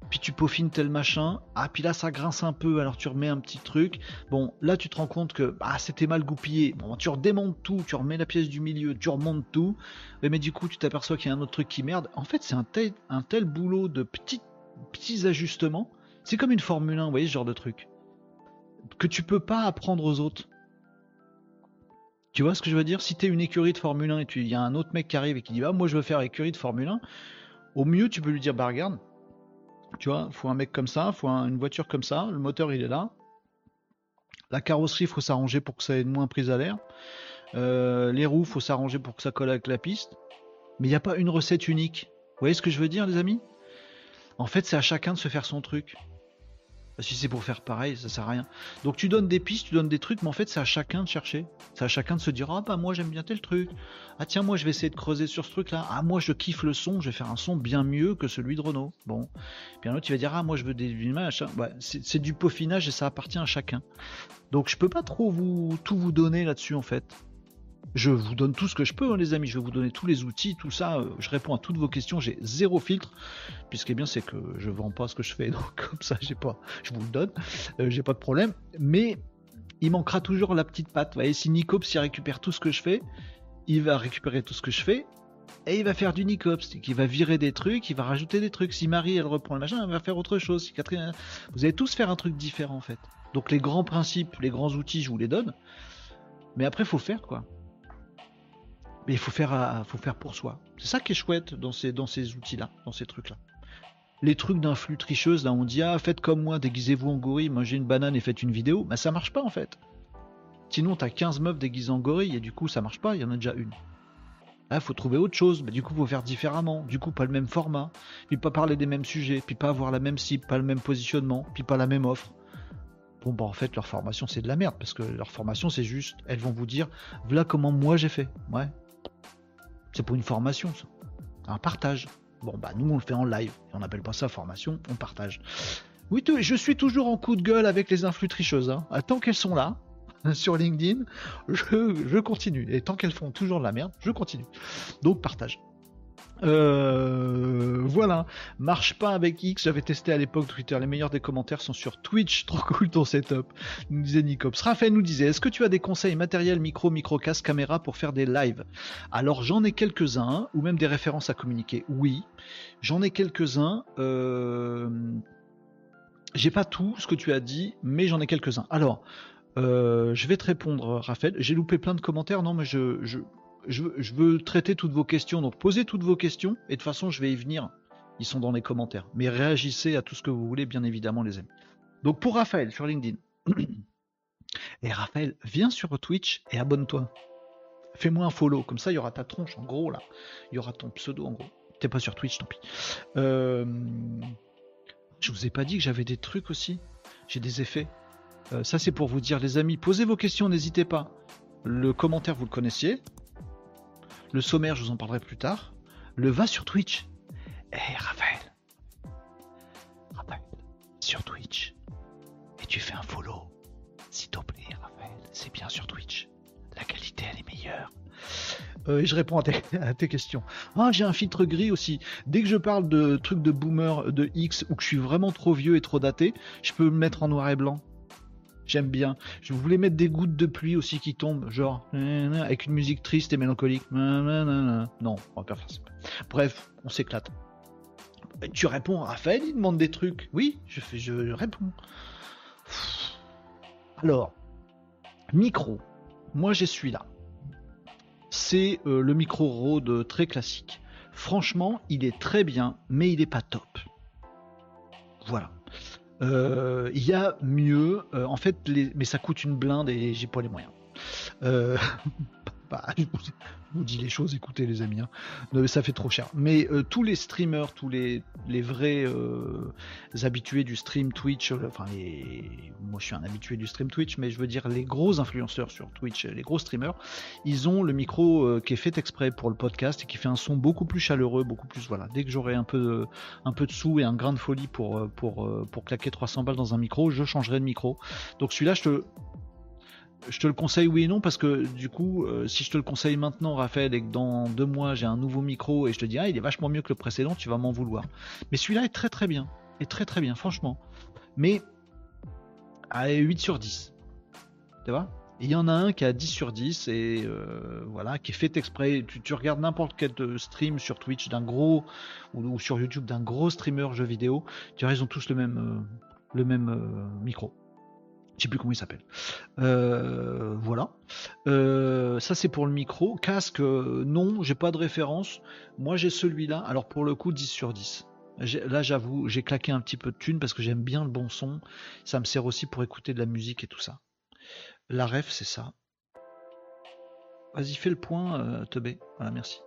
puis tu peaufines tel machin, ah puis là ça grince un peu, alors tu remets un petit truc. Bon, là tu te rends compte que ah, c'était mal goupillé. Bon, tu redémontes tout, tu remets la pièce du milieu, tu remontes tout. Mais, du coup, tu t'aperçois qu'il y a un autre truc qui merde. En fait, c'est un tel, un tel boulot de petits, petits ajustements. C'est comme une Formule 1, vous voyez ce genre de truc. Que tu peux pas apprendre aux autres. Tu vois ce que je veux dire? Si tu es une écurie de Formule 1 et il y a un autre mec qui arrive et qui dit bah moi je veux faire écurie de Formule 1, au mieux tu peux lui dire bah regarde, tu vois, faut un mec comme ça, faut une voiture comme ça, le moteur il est là, la carrosserie faut s'arranger pour que ça ait moins prise à l'air, euh, les roues faut s'arranger pour que ça colle avec la piste, mais il n'y a pas une recette unique. Vous voyez ce que je veux dire les amis? En fait c'est à chacun de se faire son truc. Si c'est pour faire pareil, ça sert à rien. Donc tu donnes des pistes, tu donnes des trucs, mais en fait c'est à chacun de chercher. C'est à chacun de se dire ah bah moi j'aime bien tel truc. Ah tiens moi je vais essayer de creuser sur ce truc là. Ah moi je kiffe le son, je vais faire un son bien mieux que celui de Renault. Bon. Puis un autre tu vas dire ah moi je veux des images. C'est du peaufinage et ça appartient à chacun. Donc je peux pas trop vous tout vous donner là-dessus en fait. Je vous donne tout ce que je peux, hein, les amis. Je vais vous donner tous les outils, tout ça. Euh, je réponds à toutes vos questions. J'ai zéro filtre, puisque bien c'est que je vends pas ce que je fais, donc comme ça, j'ai pas, je vous le donne. Euh, j'ai pas de problème. Mais il manquera toujours la petite patte. Vous voyez, si Nicops il récupère tout ce que je fais, il va récupérer tout ce que je fais. Et il va faire du Nicops, il va virer des trucs, il va rajouter des trucs. Si Marie elle reprend le machin, elle va faire autre chose. Si Catherine, vous allez tous faire un truc différent en fait. Donc les grands principes, les grands outils, je vous les donne. Mais après, faut faire quoi. Mais il faut faire, euh, faut faire pour soi. C'est ça qui est chouette dans ces, dans ces outils-là, dans ces trucs-là. Les trucs d'influx tricheuse, là on dit ah faites comme moi, déguisez-vous en gorille, mangez une banane et faites une vidéo, bah, ça marche pas en fait. Sinon t'as 15 meufs déguisées en gorille et du coup ça marche pas, il y en a déjà une. Là faut trouver autre chose, mais du coup faut faire différemment, du coup pas le même format, puis pas parler des mêmes sujets, puis pas avoir la même cible, pas le même positionnement, puis pas la même offre. Bon bah en fait leur formation c'est de la merde parce que leur formation c'est juste, elles vont vous dire voilà comment moi j'ai fait. Ouais, c'est pour une formation, ça. Un partage. Bon, bah, nous, on le fait en live. Et on n'appelle pas ça formation, on partage. Oui, je suis toujours en coup de gueule avec les influx tricheuses. Hein. Ah, tant qu'elles sont là, sur LinkedIn, je, continue. Et tant qu'elles font toujours de la merde, je continue. Donc, partage. Euh, voilà, marche pas avec X, j'avais testé à l'époque Twitter, les meilleurs des commentaires sont sur Twitch, trop cool ton setup, nous disait Nicops. Raphaël nous disait, est-ce que tu as des conseils matériels, micro, micro, casque, caméra pour faire des lives? Alors j'en ai quelques-uns, ou même des références à communiquer, oui, j'en ai quelques-uns, euh... j'ai pas tout ce que tu as dit, mais j'en ai quelques-uns. Alors, euh, je vais te répondre, Raphaël. J'ai loupé plein de commentaires. Non, mais je, veux traiter toutes vos questions, donc posez toutes vos questions, et de toute façon, je vais y venir. Ils sont dans les commentaires. Mais réagissez à tout ce que vous voulez, bien évidemment, les amis. Donc pour Raphaël, sur LinkedIn. et Raphaël, viens sur Twitch et abonne-toi. Fais-moi un follow, comme ça, il y aura ta tronche en gros, là. Il y aura ton pseudo en gros. T'es pas sur Twitch, tant pis. Euh... Je vous ai pas dit que j'avais des trucs aussi. J'ai des effets. Euh, ça, c'est pour vous dire, les amis, posez vos questions, n'hésitez pas. Le commentaire, vous le connaissiez. Le sommaire, je vous en parlerai plus tard. Le va sur Twitch. Eh Raphaël. Raphaël, sur Twitch. Et tu fais un follow. S'il te plaît, Raphaël. C'est bien sur Twitch. la qualité elle est meilleure. Euh, et je réponds à tes, questions. Ah, j'ai un filtre gris aussi. Dès que je parle de trucs de boomer, de X, ou que je suis vraiment trop vieux et trop daté, je peux me mettre en noir et blanc. J'aime bien. Je voulais mettre des gouttes de pluie aussi qui tombent, genre avec une musique triste et mélancolique. Non, on va pas faire ça. Bref, on s'éclate. Tu réponds, Raphaël, il demande des trucs. Oui, je fais, je réponds. Alors, micro. Moi, j'ai celui-là. C'est euh, le micro Rode très classique. Franchement, il est très bien, mais il n'est pas top. Voilà. Euh, il y a mieux. Euh, en fait, mais ça coûte une blinde et j'ai pas les moyens. Bah, je vous dis les choses, écoutez les amis, hein. ça fait trop cher. Mais euh, tous les streamers, tous les, les vrais euh, habitués du stream Twitch, euh, enfin moi je suis un habitué du stream Twitch, mais je veux dire les gros influenceurs sur Twitch, les gros streamers, ils ont le micro qui est fait exprès pour le podcast et qui fait un son beaucoup plus chaleureux, beaucoup plus voilà. Dès que j'aurai un peu, un peu de sous et un grain de folie pour, pour, pour claquer 300 balles dans un micro, je changerai de micro. Donc celui-là, je te je te le conseille oui et non parce que du coup, euh, si je te le conseille maintenant, Raphaël, et que dans deux mois j'ai un nouveau micro et je te dis ah il est vachement mieux que le précédent, tu vas m'en vouloir. Mais celui-là est très très bien, est très très bien, franchement. Mais à 8 sur 10, tu vois? Il y en a un qui a 10 sur 10 et euh, voilà, qui est fait exprès. Tu, regardes n'importe quel euh, stream sur Twitch d'un gros ou, sur YouTube d'un gros streamer jeu vidéo, tu vois ils ont tous le même le même micro. Je sais plus comment il s'appelle. Euh, voilà. Euh, ça c'est pour le micro. Casque, euh, non, j'ai pas de référence. Moi j'ai celui-là. Alors pour le coup 10 sur 10. Là j'avoue, j'ai claqué un petit peu de thune parce que j'aime bien le bon son. Ça me sert aussi pour écouter de la musique et tout ça. La ref c'est ça. Vas-y fais le point, Tebé. Voilà, merci.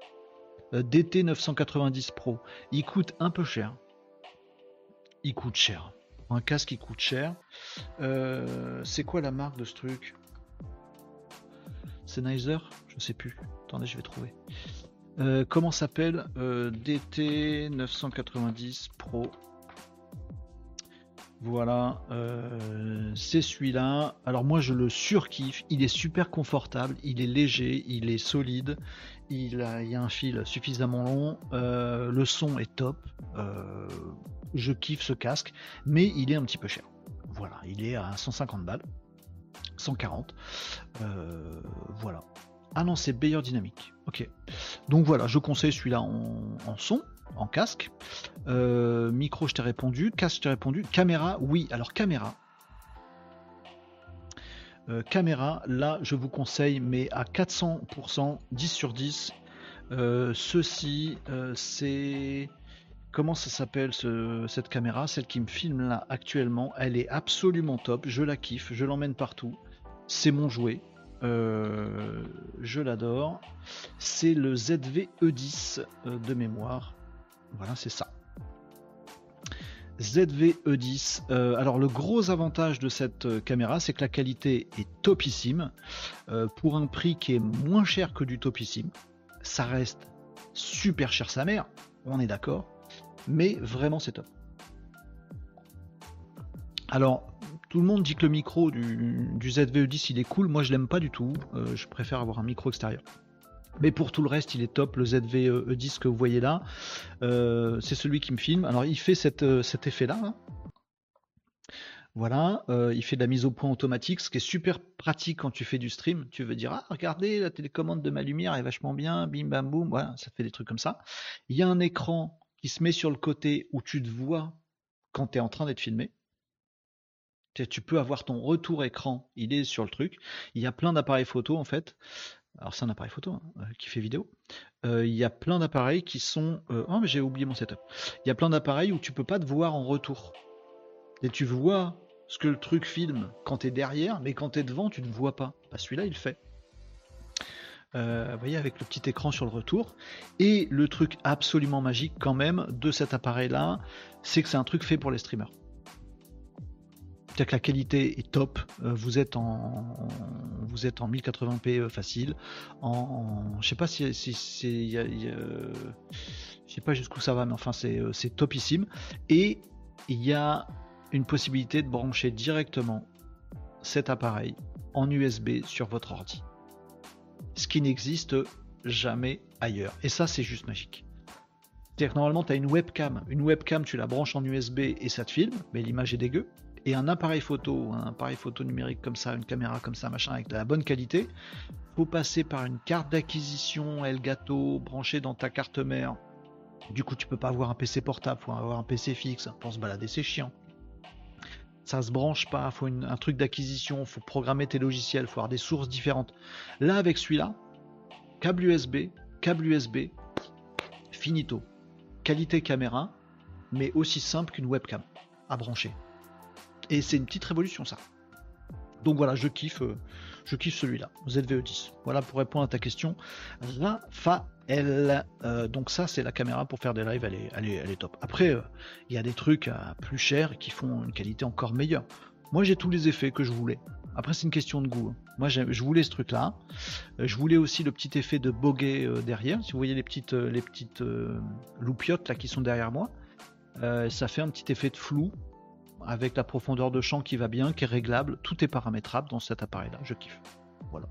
DT 990 Pro. Il coûte un peu cher. Il coûte cher un casque qui coûte cher. Euh, c'est quoi la marque de ce truc? Sennheiser Je sais plus. Attendez, je vais trouver. Euh, comment s'appelle euh, DT 990 Pro? Voilà, c'est celui-là. Alors moi je le surkiffe. Il est super confortable, il est léger, il est solide, il, y a un fil suffisamment long. le son est top je kiffe ce casque, mais il est un petit peu cher. Voilà, il est à 150 balles, 140. Euh, voilà. Ah non, c'est Bayer Dynamic. Ok. Donc voilà, je conseille celui-là en, son, en casque. Euh, micro, je t'ai répondu. Casque, je t'ai répondu. Caméra, oui. Alors caméra. Euh, caméra, là, je vous conseille, mais à 400%, 10 sur 10. ceci, c'est comment ça s'appelle cette caméra, celle qui me filme là actuellement, elle est absolument top, je la kiffe, je l'emmène partout, c'est mon jouet, euh, je l'adore, c'est le ZV E10 euh, de mémoire, voilà c'est ça. ZV E10. Euh, alors le gros avantage de cette caméra, c'est que la qualité est topissime pour un prix qui est moins cher que du topissime. Ça reste super cher sa mère, on est d'accord mais vraiment c'est top. Alors, tout le monde dit que le micro du, ZVE10 il est cool, moi je l'aime pas du tout, euh, je préfère avoir un micro extérieur. Mais pour tout le reste, il est top. Le ZVE10 que vous voyez là, euh, c'est celui qui me filme. Alors, il fait euh, cet effet-là. Hein. Voilà, il fait de la mise au point automatique, ce qui est super pratique quand tu fais du stream. Tu veux dire, ah, regardez, la télécommande de ma lumière est vachement bien, bim bam boum, voilà, ça fait des trucs comme ça. Il y a un écran qui se met sur le côté où tu te vois quand tu es en train d'être filmé. Tu peux avoir ton retour écran, il est sur le truc. Il y a plein d'appareils photo en fait. Alors c'est un appareil photo hein, euh, qui fait vidéo. Euh, il y a plein d'appareils qui sont... Euh, oh mais j'ai oublié mon setup. Il y a plein d'appareils où tu peux pas te voir en retour. Et tu vois ce que le truc filme quand tu es derrière, mais quand tu es devant, tu ne vois pas. Bah, celui-là, il fait. Vous voyez, avec le petit écran sur le retour. Et le truc absolument magique quand même de cet appareil-là, c'est que c'est un truc fait pour les streamers. C'est-à-dire que la qualité est top. Euh, vous êtes en vous êtes en 1080p euh, facile. En, je sais pas si, c'est je sais pas jusqu'où ça va, mais enfin c'est topissime. Et il y a une possibilité de brancher directement cet appareil en USB sur votre ordi. ce qui n'existe jamais ailleurs. Et ça, c'est juste magique. C'est-à-dire que normalement, tu as une webcam. Une webcam, tu la branches en USB et ça te filme, mais l'image est dégueu. Et un appareil photo, un appareil photo numérique comme ça, une caméra comme ça, machin, avec de la bonne qualité, faut passer par une carte d'acquisition Elgato branchée dans ta carte mère. Du coup, tu peux pas avoir un PC portable, faut avoir un PC fixe. Pour se balader, c'est chiant. Ça se branche pas, faut un truc d'acquisition, faut programmer tes logiciels, faut avoir des sources différentes. Là, avec celui-là, câble USB, câble USB, finito. Qualité caméra, mais aussi simple qu'une webcam à brancher. Et c'est une petite révolution ça. Donc voilà, je kiffe, euh, je kiffe celui-là, ZVE10. Voilà pour répondre à ta question. Raphaël, euh, donc ça c'est la caméra pour faire des lives, elle est, elle top. Après, euh, il y a des trucs plus chers qui font une qualité encore meilleure. Moi j'ai tous les effets que je voulais. Après c'est une question de goût. Hein. Moi je voulais ce truc-là. je voulais aussi le petit effet de bogey derrière. Si vous voyez les petites, les petites loupiottes là qui sont derrière moi, ça fait un petit effet de flou avec la profondeur de champ qui va bien, qui est réglable, tout est paramétrable dans cet appareil-là, je kiffe. Voilà.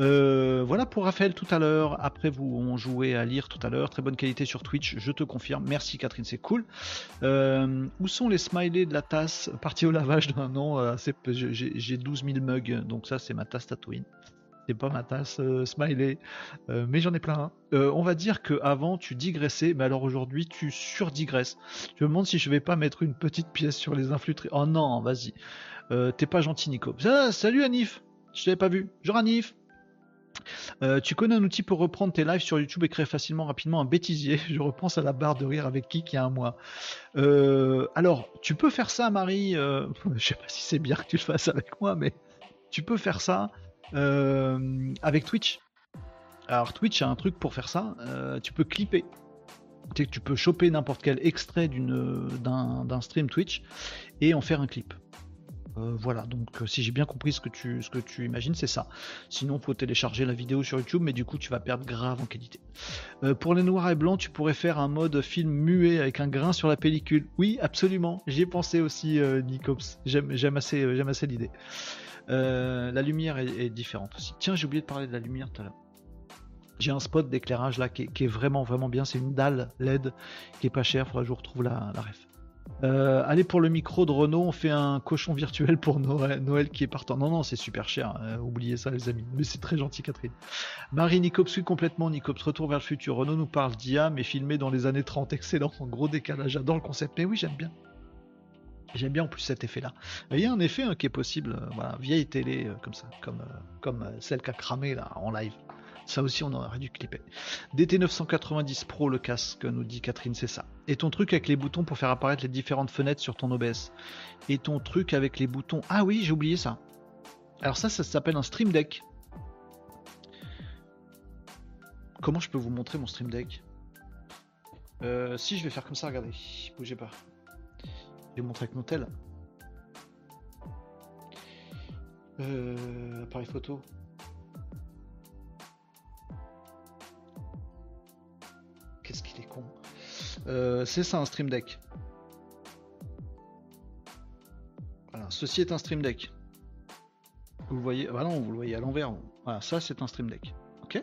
Euh, voilà pour Raphaël tout à l'heure. Après, vous on jouait à lire tout à l'heure. Très bonne qualité sur Twitch, je te confirme. Merci Catherine, c'est cool. Euh, où sont les smileys de la tasse? Parti au lavage d'un an. Euh, j'ai 12 000 mugs, donc ça c'est ma tasse Tatooine pas ma tasse euh, smiley, euh, mais j'en ai plein. Euh, on va dire que avant tu digressais, mais alors aujourd'hui tu surdigresses. Je me demande si je vais pas mettre une petite pièce sur les infiltrés. Oh non, vas-y. T'es pas gentil, Nico. salut Anif, je t'avais pas vu. Genre Anif. tu connais un outil pour reprendre tes lives sur YouTube et créer facilement, rapidement un bêtisier? Je repense à la barre de rire avec qui il y a un mois. alors, tu peux faire ça, Marie. je sais pas si c'est bien que tu le fasses avec moi, mais tu peux faire ça. Euh, avec Twitch. Alors Twitch a un truc pour faire ça, euh, tu peux clipper. Tu, peux choper n'importe quel extrait d'un stream Twitch et en faire un clip. Euh, voilà, donc si j'ai bien compris ce que tu, ce que tu imagines, c'est ça. Sinon, faut télécharger la vidéo sur YouTube, mais du coup, tu vas perdre grave en qualité. pour les noirs et blancs, tu pourrais faire un mode film muet avec un grain sur la pellicule. Oui, absolument. J'y ai pensé aussi, Nicops. J'aime assez, l'idée. Euh, la lumière est, différente aussi. Tiens, j'ai oublié de parler de la lumière. J'ai un spot d'éclairage là qui est, vraiment vraiment bien. C'est une dalle LED qui est pas chère. Faudra que je retrouve la, ref. Euh, allez pour le micro de Renault, on fait un cochon virtuel pour Noël, qui est partant. Non, non, c'est super cher. Hein. oubliez ça, les amis. Mais c'est très gentil, Catherine. Marie Nicops, oui, complètement. Nicops, retour vers le futur. Renault nous parle d'IA, mais filmé dans les années 30. Excellent. En gros décalage. J'adore le concept. Mais oui, j'aime bien. J'aime bien en plus cet effet-là. Il y a un effet hein, qui est possible, euh, voilà, vieille télé euh, comme ça, comme, euh, celle qui a cramé là en live. Ça aussi, on aurait dû clipper. DT990 Pro, le casque, nous dit Catherine, c'est ça. Et ton truc avec les boutons pour faire apparaître les différentes fenêtres sur ton OBS. Et ton truc avec les boutons. Ah oui, j'ai oublié ça. Alors ça, ça s'appelle un Stream Deck. Comment je peux vous montrer mon Stream Deck? Si je vais faire comme ça, regardez, bougez pas vais montrer avec mon tel. Euh, appareil photo. Qu'est-ce qu'il est con. Euh, c'est ça un stream deck. Voilà, ceci est un stream deck. Vous voyez, ah non, vous le voyez à l'envers. Voilà, ça c'est un stream deck. Ok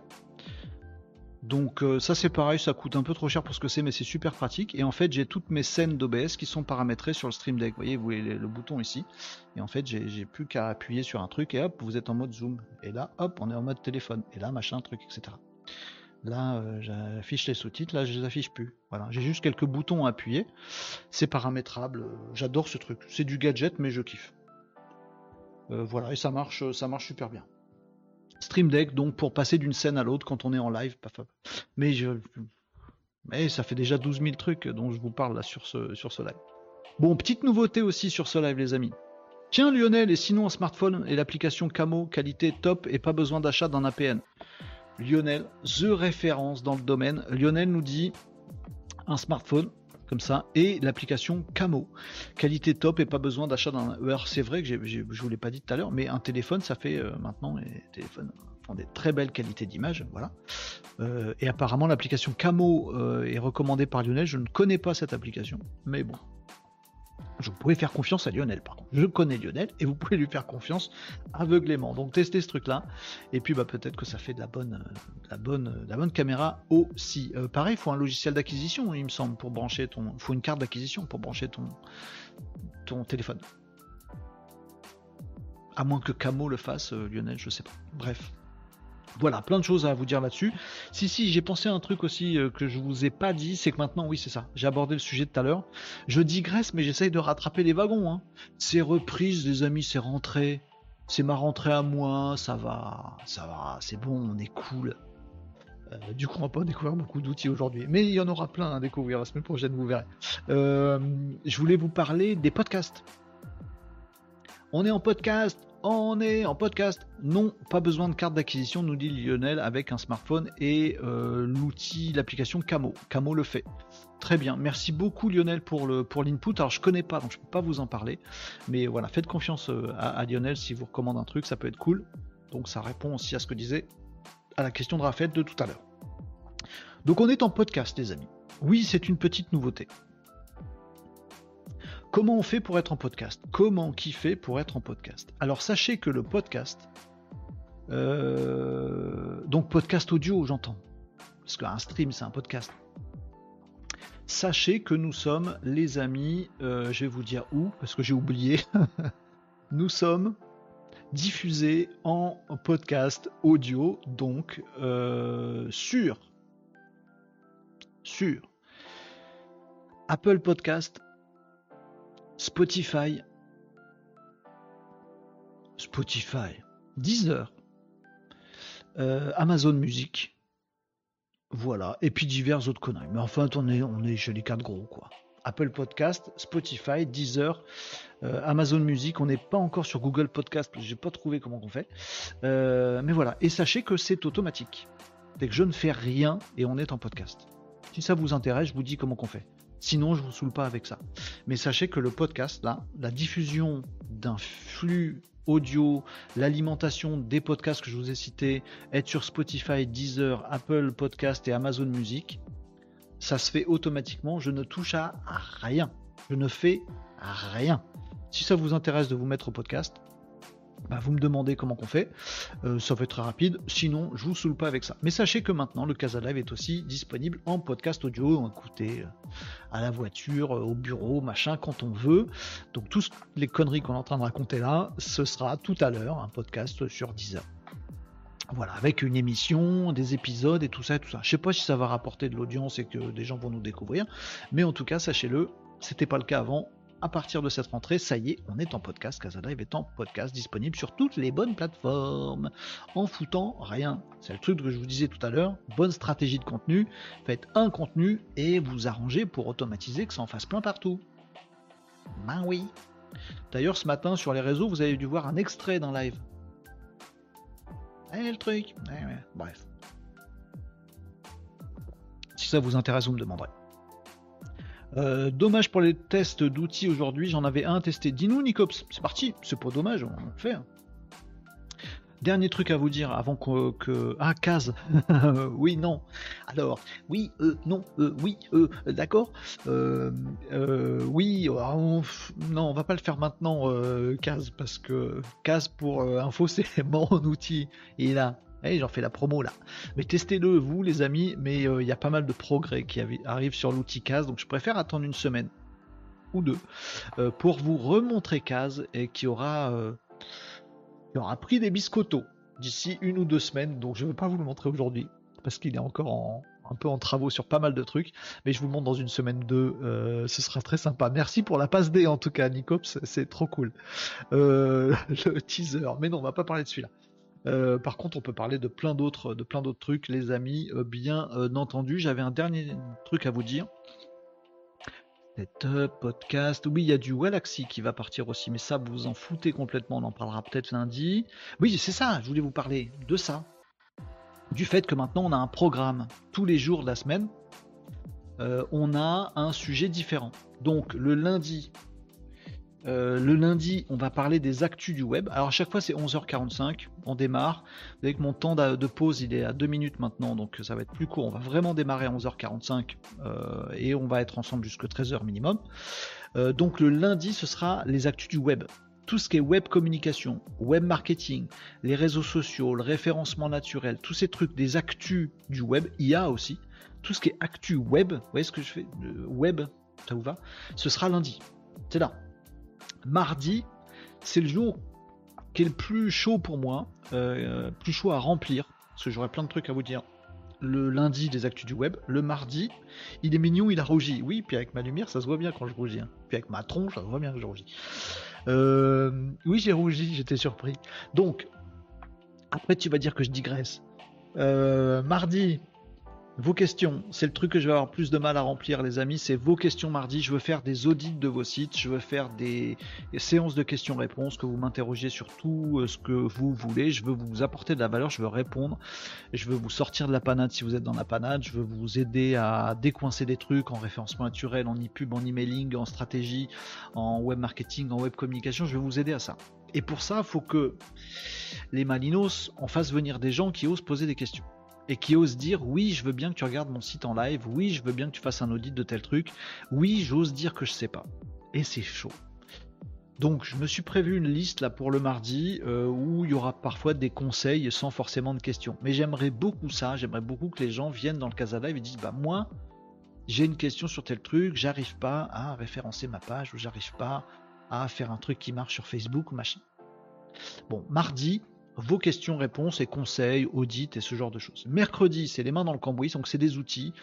donc euh, ça c'est pareil, ça coûte un peu trop cher pour ce que c'est, mais c'est super pratique. Et en fait j'ai toutes mes scènes d'OBS qui sont paramétrées sur le Stream Deck. Vous voyez, vous voyez le, bouton ici. Et en fait j'ai plus qu'à appuyer sur un truc et hop, vous êtes en mode zoom. Et là, hop, on est en mode téléphone. Et là, machin, truc, etc. Là, euh, j'affiche les sous-titres, là je les affiche plus. Voilà, j'ai juste quelques boutons à appuyer. C'est paramétrable. J'adore ce truc. C'est du gadget, mais je kiffe. Euh, voilà, et ça marche, ça marche super bien. Stream Deck, donc pour passer d'une scène à l'autre quand on est en live. Mais, mais ça fait déjà 12 000 trucs dont je vous parle là sur ce, sur ce live. Bon, petite nouveauté aussi sur ce live, les amis. Tiens, Lionel, et sinon un smartphone et l'application Camo, qualité top et pas besoin d'achat d'un APN. Lionel, The référence dans le domaine. Lionel nous dit un smartphone, comme ça, et l'application Camo. Qualité top et pas besoin d'achat d'un. Alors c'est vrai que je vous l'ai pas dit tout à l'heure, mais un téléphone, ça fait euh, maintenant les téléphones des très belles qualités d'image, voilà. Euh, et apparemment l'application Camo euh, est recommandée par Lionel. Je ne connais pas cette application, mais bon, Je pouvez faire confiance à Lionel, par contre. Je connais Lionel et vous pouvez lui faire confiance aveuglément. Donc testez ce truc-là. Et puis bah, peut-être que ça fait de la bonne, la bonne, la bonne caméra aussi. Euh, pareil, il faut un logiciel d'acquisition, il me semble, pour brancher ton. Il faut une carte d'acquisition pour brancher ton, ton téléphone. À moins que Camo le fasse, euh, Lionel, je sais pas. Bref. Voilà, plein de choses à vous dire là-dessus. Si, si, j'ai pensé à un truc aussi euh, que je vous ai pas dit, c'est que maintenant, oui, c'est ça. J'ai abordé le sujet tout à l'heure. Je digresse, mais j'essaye de rattraper les wagons. Hein. C'est reprise, les amis, c'est rentré. C'est ma rentrée à moi, ça va, ça va, c'est bon, on est cool. Euh, du coup, on va pas découvrir beaucoup d'outils aujourd'hui, mais il y en aura plein à découvrir la semaine prochaine, vous verrez. Euh, je voulais vous parler des podcasts. On est en podcast, on est en podcast. Non, pas besoin de carte d'acquisition, nous dit Lionel, avec un smartphone et euh, l'outil, l'application Camo. Camo le fait. Très bien, merci beaucoup Lionel pour le pour l'input. Alors je connais pas, donc je peux pas vous en parler, mais voilà, faites confiance euh, à, Lionel si vous recommande un truc, ça peut être cool. Donc ça répond aussi à ce que disait à la question de Raphaël de tout à l'heure. Donc on est en podcast, les amis. Oui, c'est une petite nouveauté. Comment on fait pour être en podcast? Comment fait pour être en podcast? Alors sachez que le podcast, euh, donc podcast audio, j'entends, parce qu'un stream c'est un podcast. Sachez que nous sommes les amis, euh, je vais vous dire où, parce que j'ai oublié. nous sommes diffusés en podcast audio, donc euh, sur sur Apple Podcast, Spotify, Spotify, Deezer, euh, Amazon Music, voilà, et puis divers autres conneries. Mais enfin, on est, on est chez les quatre gros, quoi. Apple Podcast, Spotify, Deezer, euh, Amazon Music. On n'est pas encore sur Google Podcast, que j'ai pas trouvé comment on fait. Euh, mais voilà. Et sachez que c'est automatique. Dès que je ne fais rien et on est en podcast. Si ça vous intéresse, je vous dis comment on fait. Sinon, je vous saoule pas avec ça. Mais sachez que le podcast, la diffusion d'un flux audio, l'alimentation des podcasts que je vous ai cités, être sur Spotify, Deezer, Apple Podcast et Amazon Music, ça se fait automatiquement. Je ne touche à rien. Je ne fais rien. Si ça vous intéresse de vous mettre au podcast, bah, vous me demandez comment qu'on fait, euh, ça va être très rapide, sinon je vous saoule pas avec ça. Mais sachez que maintenant le Casa Live est aussi disponible en podcast audio, écoutez euh, à la voiture, euh, au bureau, machin, quand on veut. Donc toutes les conneries qu'on est en train de raconter là, ce sera tout à l'heure un podcast sur 10 heures. Voilà, avec une émission, des épisodes et tout ça et tout ça. Je sais pas si ça va rapporter de l'audience et que des gens vont nous découvrir, mais en tout cas, sachez-le, c'était pas le cas avant à partir de cette rentrée, ça y est, on est en podcast. Casadrive est en podcast disponible sur toutes les bonnes plateformes. En foutant rien. C'est le truc que je vous disais tout à l'heure. Bonne stratégie de contenu. Faites un contenu et vous arrangez pour automatiser que ça en fasse plein partout. Ben oui. D'ailleurs, ce matin sur les réseaux, vous avez dû voir un extrait d'un live. Eh le truc. Bref. Si ça vous intéresse, vous me demanderez. Euh, dommage pour les tests d'outils aujourd'hui, j'en avais un testé. Dis-nous, Nicops, c'est parti, c'est pas dommage, on le fait. Hein. Dernier truc à vous dire avant que. Ah, case Oui, non. Alors, oui, euh, non, euh, oui, d'accord. oui, oh, non, on va pas le faire maintenant, case, parce que case pour info, c'est mon outil. Et là, j'en fais la promo là. Mais testez-le vous les amis, mais euh, il y a pas mal de progrès qui arrivent sur l'outil CAS, donc je préfère attendre une semaine ou deux euh, pour vous remontrer CAS et qui aura, euh, qui aura pris des biscottos d'ici une ou deux semaines, donc je ne vais pas vous le montrer aujourd'hui parce qu'il est encore un peu en travaux sur pas mal de trucs, mais je vous le montre dans une semaine deux, ce sera très sympa. Merci pour la passe D en tout cas, Nicops, c'est trop cool. le teaser, mais non, on va pas parler de celui-là. Euh, par contre, on peut parler de plein d'autres, trucs, les amis. Euh, bien euh, entendu, j'avais un dernier truc à vous dire. Setup, podcast. Oui, il y a du Galaxy qui va partir aussi, mais ça, vous en foutez complètement. On en parlera peut-être lundi. Oui, c'est ça. Je voulais vous parler de ça, du fait que maintenant on a un programme tous les jours de la semaine. on a un sujet différent. Donc le lundi, Euh, le lundi, on va parler des actus du web. Alors à chaque fois, c'est 11h45. On démarre. Avec mon temps de pause, il est à 2 minutes maintenant, donc ça va être plus court. On va vraiment démarrer à 11h45 euh, et on va être ensemble jusqu'à 13h minimum. Euh, donc le lundi, ce sera les actus du web. Tout ce qui est web communication, web marketing, les réseaux sociaux, le référencement naturel, tous ces trucs, des actus du web, IA aussi, tout ce qui est actu web, vous voyez ce que je fais? Web, ça vous va? Ce sera lundi. C'est là mardi, c'est le jour qui est le plus chaud pour moi, euh, plus chaud à remplir, parce que j'aurais plein de trucs à vous dire. Le lundi, des actus du web. Le mardi, il est mignon, il a rougi. Oui, puis avec ma lumière, ça se voit bien quand je rougis. Hein. Puis avec ma tronche, ça se voit bien que je rougis. Euh, oui, j'ai rougi, j'étais surpris. Donc, après, tu vas dire que je digresse. Euh, mardi, vos questions, c'est le truc que je vais avoir plus de mal à remplir, les amis. C'est vos questions mardi. Je veux faire des audits de vos sites. Je veux faire des, séances de questions-réponses, que vous m'interrogiez sur tout euh, ce que vous voulez. Je veux vous apporter de la valeur. Je veux répondre. Je veux vous sortir de la panade si vous êtes dans la panade. Je veux vous aider à décoincer des trucs en référencement naturel, en e-pub, en emailing, en stratégie, en web marketing, en web communication. Je vais vous aider à ça. Et pour ça, il faut que les Malinos en fassent venir des gens qui osent poser des questions et qui ose dire oui, je veux bien que tu regardes mon site en live, oui, je veux bien que tu fasses un audit de tel truc, oui, j'ose dire que je sais pas. Et c'est chaud. Donc je me suis prévu une liste là pour le mardi euh, où il y aura parfois des conseils sans forcément de questions. Mais j'aimerais beaucoup ça, j'aimerais beaucoup que les gens viennent dans le Casa Live et disent bah moi j'ai une question sur tel truc, j'arrive pas à référencer ma page ou j'arrive pas à faire un truc qui marche sur Facebook machin. Bon, mardi, vos questions-réponses et conseils, audits et ce genre de choses. Mercredi, c'est les mains dans le cambouis, donc c'est des outils,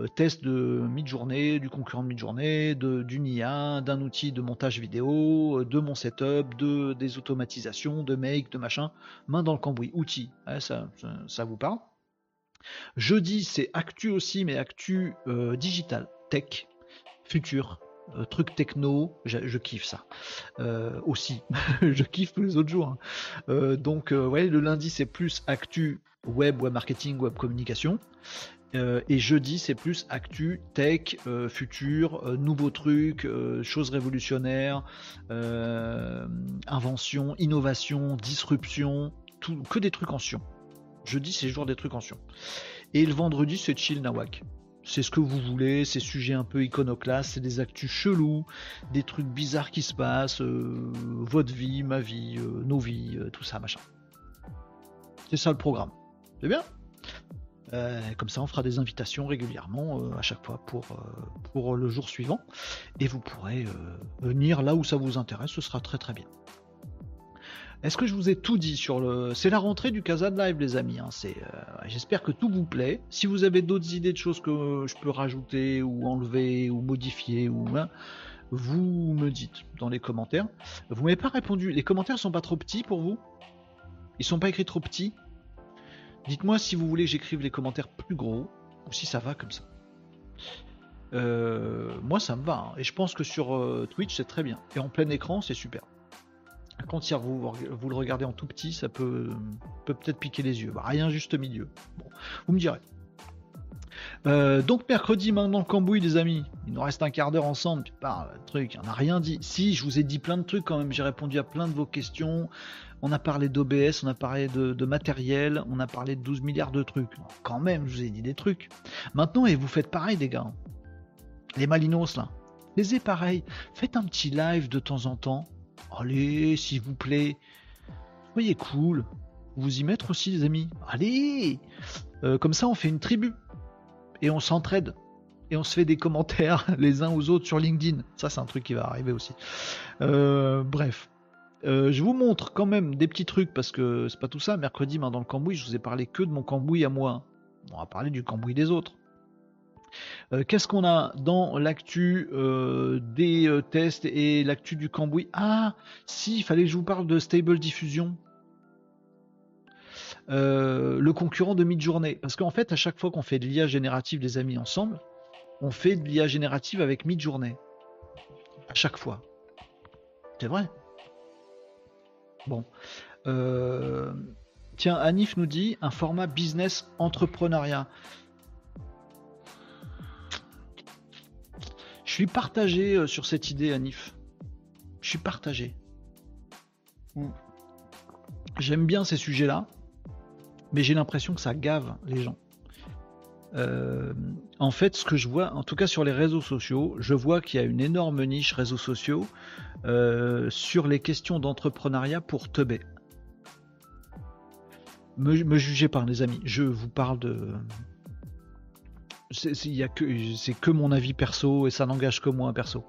euh, test de mid-journée, du concurrent de mid-journée, d'une IA, d'un outil de montage vidéo, euh, de mon setup, de des automatisations, de make, de machin. Mains dans le cambouis, outils, ça, ça, vous parle. Jeudi, c'est actu aussi, mais actu euh, digital, tech, futur, euh, truc techno, je, kiffe ça euh, aussi. je kiffe tous les autres jours. Hein. Euh, donc, le lundi c'est plus actu web, web marketing, web communication. et jeudi, c'est plus actu, tech, futur, nouveaux trucs, choses révolutionnaires, invention, innovation, disruption, tout, que des trucs en sion. Jeudi, c'est le jour des trucs en sion. Et le vendredi, c'est chill nawak c'est ce que vous voulez, ces sujets un peu iconoclastes, c'est des actus chelous, des trucs bizarres qui se passent, euh, votre vie, ma vie, euh, nos vies, euh, tout ça, machin. C'est ça le programme. C'est bien Comme ça, on fera des invitations régulièrement à chaque fois pour, pour le jour suivant. Et vous pourrez venir là où ça vous intéresse, ce sera très très bien. Est-ce que je vous ai tout dit sur le... C'est la rentrée du Casa de Live, les amis. Hein. Euh, J'espère que tout vous plaît. Si vous avez d'autres idées de choses que je peux rajouter ou enlever ou modifier, ou hein, vous me dites dans les commentaires. Vous m'avez pas répondu. Les commentaires sont pas trop petits pour vous? Ils sont pas écrits trop petits? Dites-moi si vous voulez que j'écrive les commentaires plus gros ou si ça va comme ça. Euh, moi, ça me va. Hein. Et je pense que sur euh, Twitch, c'est très bien. Et en plein écran, c'est super. Quand si vous, le regardez en tout petit, ça peut peut-être piquer les yeux. Bah, rien juste milieu. Bon, vous me direz. Euh, donc mercredi maintenant le cambouis les amis. Il nous reste un quart d'heure ensemble. Puis truc, on n'a rien dit. Si, je vous ai dit plein de trucs quand même. J'ai répondu à plein de vos questions. On a parlé d'OBS, on a parlé de, matériel, on a parlé de 12 milliards de trucs. Quand même, je vous ai dit des trucs. Maintenant, et vous faites pareil, les gars. Les Malinos là. Les pareil. Faites un petit live de temps en temps. Allez, s'il vous plaît. Soyez cool. Vous y mettre aussi, les amis. Allez euh, Comme ça, on fait une tribu. Et on s'entraide. Et on se fait des commentaires les uns aux autres sur LinkedIn. Ça, c'est un truc qui va arriver aussi. Euh, bref. Euh, je vous montre quand même des petits trucs parce que c'est pas tout ça. Mercredi, main dans le cambouis, je vous ai parlé que de mon cambouis à moi. On va parler du cambouis des autres. Euh, qu'est-ce qu'on a dans l'actu euh, des euh, tests et l'actu du cambouis? Ah, si, il fallait que je vous parle de Stable Diffusion. le concurrent de mid-journée. Parce qu'en fait, à chaque fois qu'on fait de l'IA générative des amis ensemble, on fait de l'IA générative avec mid-journée. À chaque fois. C'est vrai? Bon. Tiens, Anif nous dit un format business entrepreneuriat. Je suis partagé euh, sur cette idée, Anif. Je suis partagé. Hmm. J'aime bien ces sujets-là, mais j'ai l'impression que ça gave les gens. Euh, en fait, ce que je vois, en tout cas sur les réseaux sociaux, je vois qu'il y a une énorme niche réseaux sociaux euh, sur les questions d'entrepreneuriat pour teubé. Me, me jugez pas, les amis. Je vous parle de. C'est que, mon avis perso et ça n'engage que moi perso.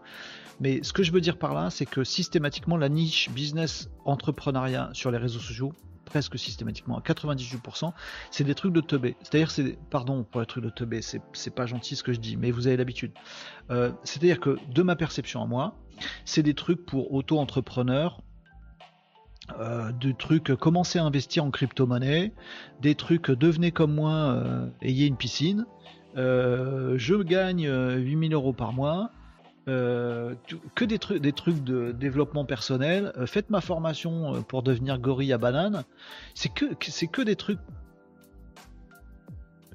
Mais ce que je veux dire par là, c'est que systématiquement, la niche business entrepreneuriat sur les réseaux sociaux, presque systématiquement à 98%, c'est des trucs de teubé. C'est-à-dire, c'est, pardon pour les trucs de teubé, c'est pas gentil ce que je dis, mais vous avez l'habitude. Euh, c'est-à-dire que de ma perception à moi, c'est des trucs pour auto-entrepreneurs, euh, des trucs commencer à investir en crypto-monnaie, des trucs devenez comme moi, euh, ayez une piscine, je gagne 8000 euros par mois, euh, que des, trucs, de développement personnel. Euh, faites ma formation euh, pour devenir gorille à banane. C'est que, c'est que des trucs.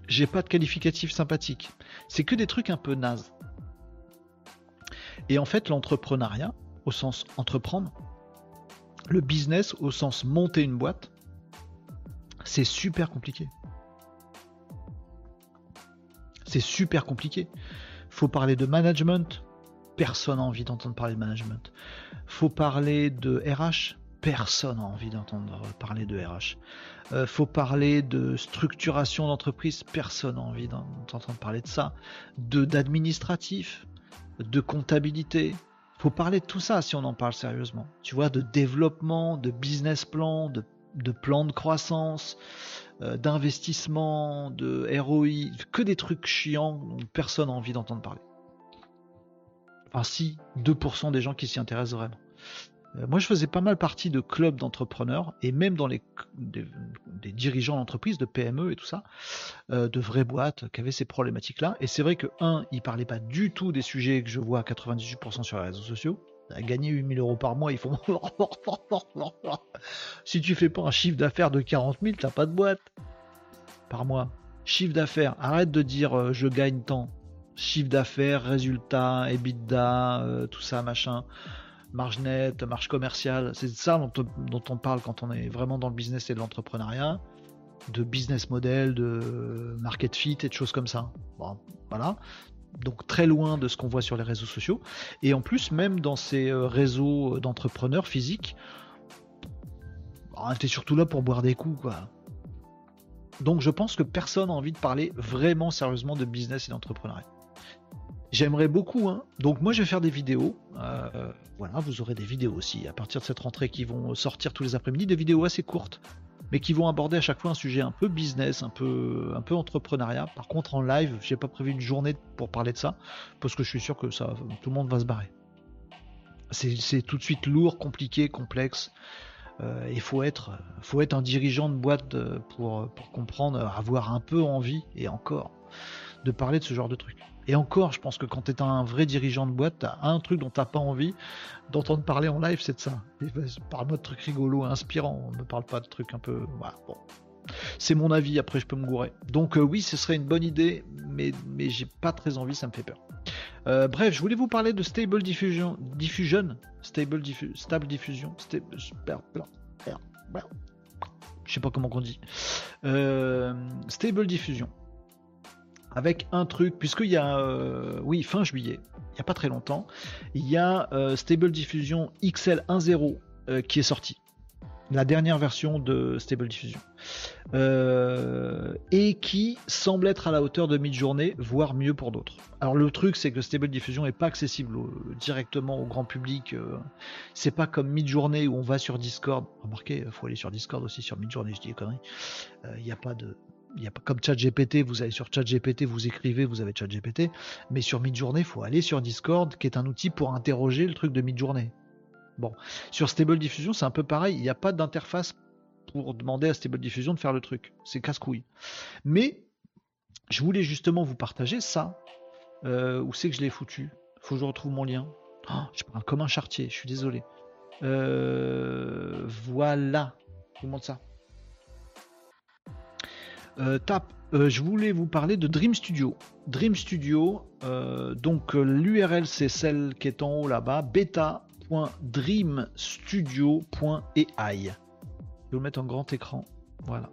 J'ai pas de qualificatif sympathique. C'est que des trucs un peu nazes. Et en fait, l'entrepreneuriat, au sens entreprendre, le business, au sens monter une boîte, c'est super compliqué. C'est super compliqué. Faut parler de management, personne n'a envie d'entendre parler de management. Faut parler de RH, personne n'a envie d'entendre parler de RH. Euh, faut parler de structuration d'entreprise, personne n'a envie d'entendre parler de ça. De d'administratif, de comptabilité. Faut parler de tout ça si on en parle sérieusement. Tu vois, de développement, de business plan, de, de plan de croissance, d'investissement, de ROI, que des trucs chiants dont personne n'a envie d'entendre parler. Enfin, si, 2% des gens qui s'y intéressent vraiment. Euh, moi, je faisais pas mal partie de clubs d'entrepreneurs et même dans les des, dirigeants d'entreprise, de PME et tout ça, euh, de vraies boîtes qui avaient ces problématiques-là. Et c'est vrai que, un, ils parlaient pas du tout des sujets que je vois à 98% sur les réseaux sociaux. À gagner 8000 euros par mois, ils font. si tu fais pas un chiffre d'affaires de 40 000, t'as pas de boîte par mois. Chiffre d'affaires, arrête de dire euh, je gagne tant chiffre d'affaires, résultats, EBITDA, euh, tout ça, machin, marge nette, marge commerciale. C'est ça dont, on parle quand on est vraiment dans le business et de l'entrepreneuriat, de business model, de market fit et de choses comme ça. Bon, voilà. Donc très loin de ce qu'on voit sur les réseaux sociaux. Et en plus, même dans ces euh, réseaux d'entrepreneurs physiques, on était surtout là pour boire des coups, quoi. Donc je pense que personne n'a envie de parler vraiment sérieusement de business et d'entrepreneuriat. J'aimerais beaucoup, hein. Donc moi je vais faire des vidéos. Euh, voilà, vous aurez des vidéos aussi à partir de cette rentrée qui vont sortir tous les après-midi, des vidéos assez courtes, mais qui vont aborder à chaque fois un sujet un peu business, un peu, un peu entrepreneuriat. Par contre en live, j'ai pas prévu une journée pour parler de ça, parce que je suis sûr que ça, tout le monde va se barrer. C'est tout de suite lourd, compliqué, complexe. Euh, il faut être, faut être un dirigeant de boîte euh, pour, pour comprendre, avoir un peu envie, et encore, de parler de ce genre de trucs. Et encore, je pense que quand tu es un vrai dirigeant de boîte, as un truc dont tu pas envie d'entendre parler en live, c'est de ça. Parle-moi de trucs rigolos, inspirants. Ne parle pas de trucs un peu. bon. C'est mon avis, après je peux me gourer. Donc euh, oui, ce serait une bonne idée, mais, mais j'ai pas très envie, ça me fait peur. Euh, bref, je voulais vous parler de Stable Diffusion. Diffusion Stable, stable Diffusion. je sais pas comment on dit. Euh, stable Diffusion avec un truc, puisqu'il y a, euh, oui, fin juillet, il n'y a pas très longtemps, il y a euh, Stable Diffusion XL 1.0 euh, qui est sorti. La dernière version de Stable Diffusion. et qui semble être à la hauteur de mid-journée, voire mieux pour d'autres. Alors le truc, c'est que Stable Diffusion n'est pas accessible directement au grand public. c'est pas comme mid-journée où on va sur Discord. Remarquez, faut aller sur Discord aussi sur mid-journée, je dis des conneries. Il n'y a pas de comme ChatGPT, vous allez sur ChatGPT, vous écrivez, vous avez ChatGPT, mais sur Midjourney, il faut aller sur Discord, qui est un outil pour interroger le truc de Midjourney. Bon, sur Stable Diffusion, c'est un peu pareil, il n'y a pas d'interface pour demander à Stable Diffusion de faire le truc. C'est casse-couille. Mais je voulais justement vous partager ça. Euh, où c'est que je l'ai foutu? Faut que je retrouve mon lien. Oh, je parle comme un chartier, je suis désolé. Euh, voilà. Je vous montre ça. Euh, tape, euh, je voulais vous parler de Dream Studio. Dream Studio, euh, donc l'URL c'est celle qui est en haut là-bas, bêta www.dreamstudio.ai. Je vais vous mettre en grand écran. Voilà.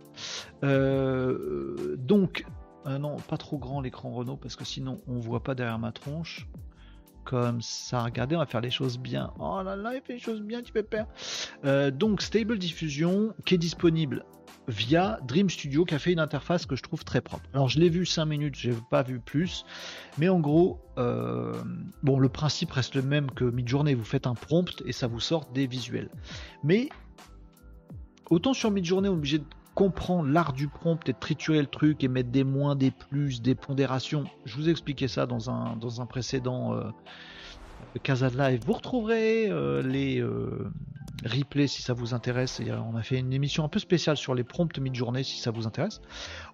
Euh, donc, euh, non, pas trop grand l'écran Renault parce que sinon on voit pas derrière ma tronche. Comme ça, regardez, on va faire les choses bien. Oh là là, il fait les choses bien, tu peux perdre. Euh, donc, Stable Diffusion qui est disponible via Dream Studio qui a fait une interface que je trouve très propre. Alors je l'ai vu 5 minutes, j'ai pas vu plus, mais en gros, euh, le principe reste le même que Midjourney, vous faites un prompt et ça vous sort des visuels. Mais autant sur Midjourney on est obligé de comprendre l'art du prompt et de triturer le truc et mettre des moins, des plus, des pondérations. Je vous ai expliqué ça dans un, dans un précédent euh, De Live. Vous retrouverez euh, les replay si ça vous intéresse. on a fait une émission un peu spéciale sur les prompts mid-journée si ça vous intéresse.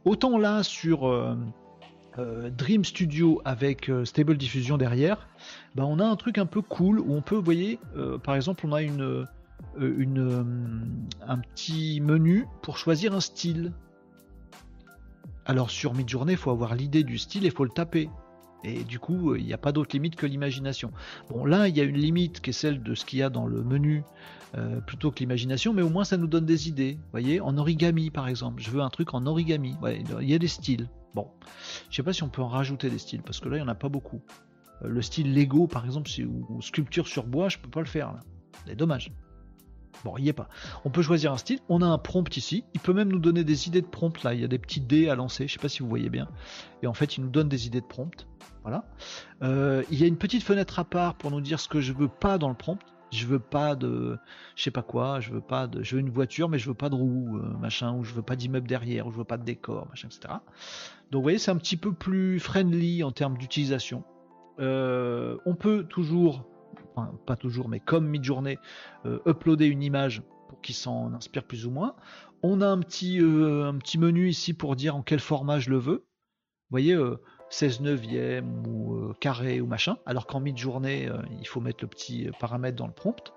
Autant là sur euh, euh, Dream Studio avec euh, Stable Diffusion derrière, bah, on a un truc un peu cool où on peut, vous voyez, par exemple, on a une un petit menu pour choisir un style. Alors sur Midjourney, il faut avoir l'idée du style et il faut le taper. Et du coup, il n'y a pas d'autre limite que l'imagination. Bon, là, il y a une limite qui est celle de ce qu'il y a dans le menu euh, plutôt que l'imagination, mais au moins ça nous donne des idées. Vous voyez, en origami par exemple, je veux un truc en origami. il y a des styles. Bon, je sais pas si on peut en rajouter des styles parce que là il n'y en a pas beaucoup. Euh, le style Lego par exemple, ou sculpture sur bois, je peux pas le faire là. C'est dommage. Bon, il n'y est pas. On peut choisir un style. On a un prompt ici. Il peut même nous donner des idées de prompt. Là, il y a des petits dés à lancer. Je sais pas si vous voyez bien. Et en fait, il nous donne des idées de prompt. Voilà. Euh, il y a une petite fenêtre à part pour nous dire ce que je veux pas dans le prompt je veux pas de je sais pas quoi je veux pas de je veux une voiture mais je veux pas de roue euh, machin ou je veux pas d'immeuble derrière ou je veux pas de décor machin etc donc vous voyez c'est un petit peu plus friendly en termes d'utilisation euh, on peut toujours pas toujours mais comme Midjourney euh, uploader une image pour qu'il s'en inspire plus ou moins on a un petit un petit menu ici pour dire en quel format je le veux vous voyez 16 neuvième ou euh, carré ou machin, alors qu'en mid-journée, euh, il faut mettre le petit euh, paramètre dans le prompt.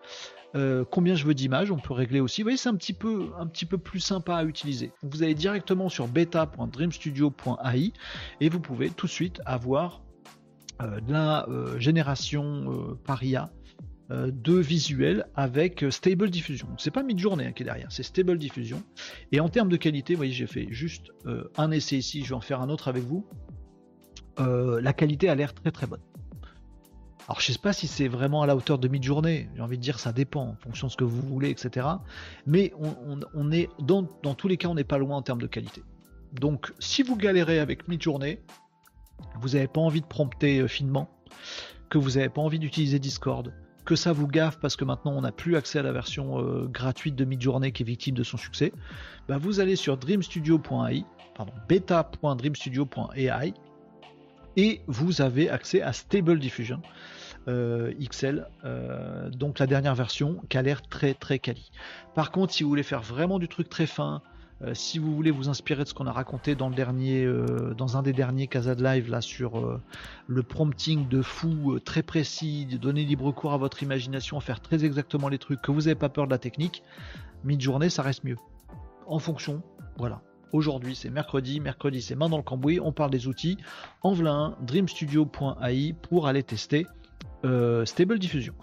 combien je veux d'images, on peut régler aussi. Vous voyez, c'est un petit peu, un petit peu plus sympa à utiliser. Vous allez directement sur beta.dreamstudio.ai et vous pouvez tout de suite avoir la génération par IA de visuels avec Stable Diffusion. C'est pas Midjourney hein, qui est derrière, c'est Stable Diffusion. Et en termes de qualité, vous voyez, j'ai fait juste un essai ici, je vais en faire un autre avec vous. Euh, la qualité a l'air très très bonne. Alors je sais pas si c'est vraiment à la hauteur de mid-journée, j'ai envie de dire ça dépend en fonction de ce que vous voulez, etc. Mais on, est dans, tous les cas on n'est pas loin en termes de qualité. Donc si vous galérez avec mid-journée, vous n'avez pas envie de prompter euh, finement, que vous n'avez pas envie d'utiliser Discord, que ça vous gaffe parce que maintenant on n'a plus accès à la version euh, gratuite de mid-journée qui est victime de son succès, bah, vous allez sur dreamstudio.ai, pardon, beta.dreamstudio.ai et vous avez accès à Stable Diffusion euh, XL, donc la dernière version qui a l'air très très quali. Par contre, si vous voulez faire vraiment du truc très fin, si vous voulez vous inspirer de ce qu'on a raconté dans le dernier, dans un des derniers Casa Live là sur le prompting de fou très précis, de donner libre cours à votre imagination, faire très exactement les trucs, que vous n'avez pas peur de la technique, mid-journée ça reste mieux. En fonction, voilà. Aujourd'hui, c'est mercredi. Mercredi, c'est main dans le cambouis. On parle des outils. En dreamstudio.ai pour aller tester euh, Stable Diffusion.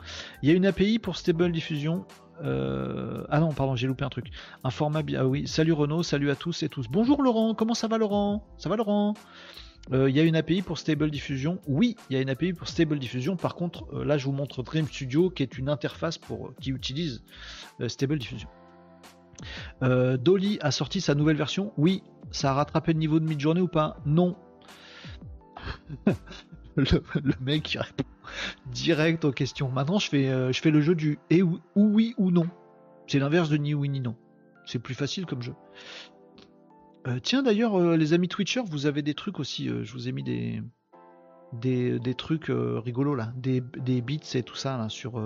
Il y a une API pour Stable Diffusion. Euh, ah non, pardon, j'ai loupé un truc. Un format. Ah oui, salut Renaud, salut à tous et tous. Bonjour Laurent, comment ça va Laurent? Ça va Laurent? Euh, il y a une API pour Stable Diffusion. Oui, il y a une API pour Stable Diffusion. Par contre, là, je vous montre Dream Studio, qui est une interface pour qui utilise Stable Diffusion. Euh, Dolly a sorti sa nouvelle version. Oui. Ça a rattrapé le niveau de mid-journée ou pas? Non. le, mec qui répond direct aux questions. Maintenant, je fais, euh, je fais le jeu du et ou, oui ou non. C'est l'inverse de ni oui ni non. C'est plus facile comme jeu. Euh, tiens, d'ailleurs, les amis Twitchers, vous avez des trucs aussi. je vous ai mis des, des, des trucs rigolos là, des, des bits et tout ça là sur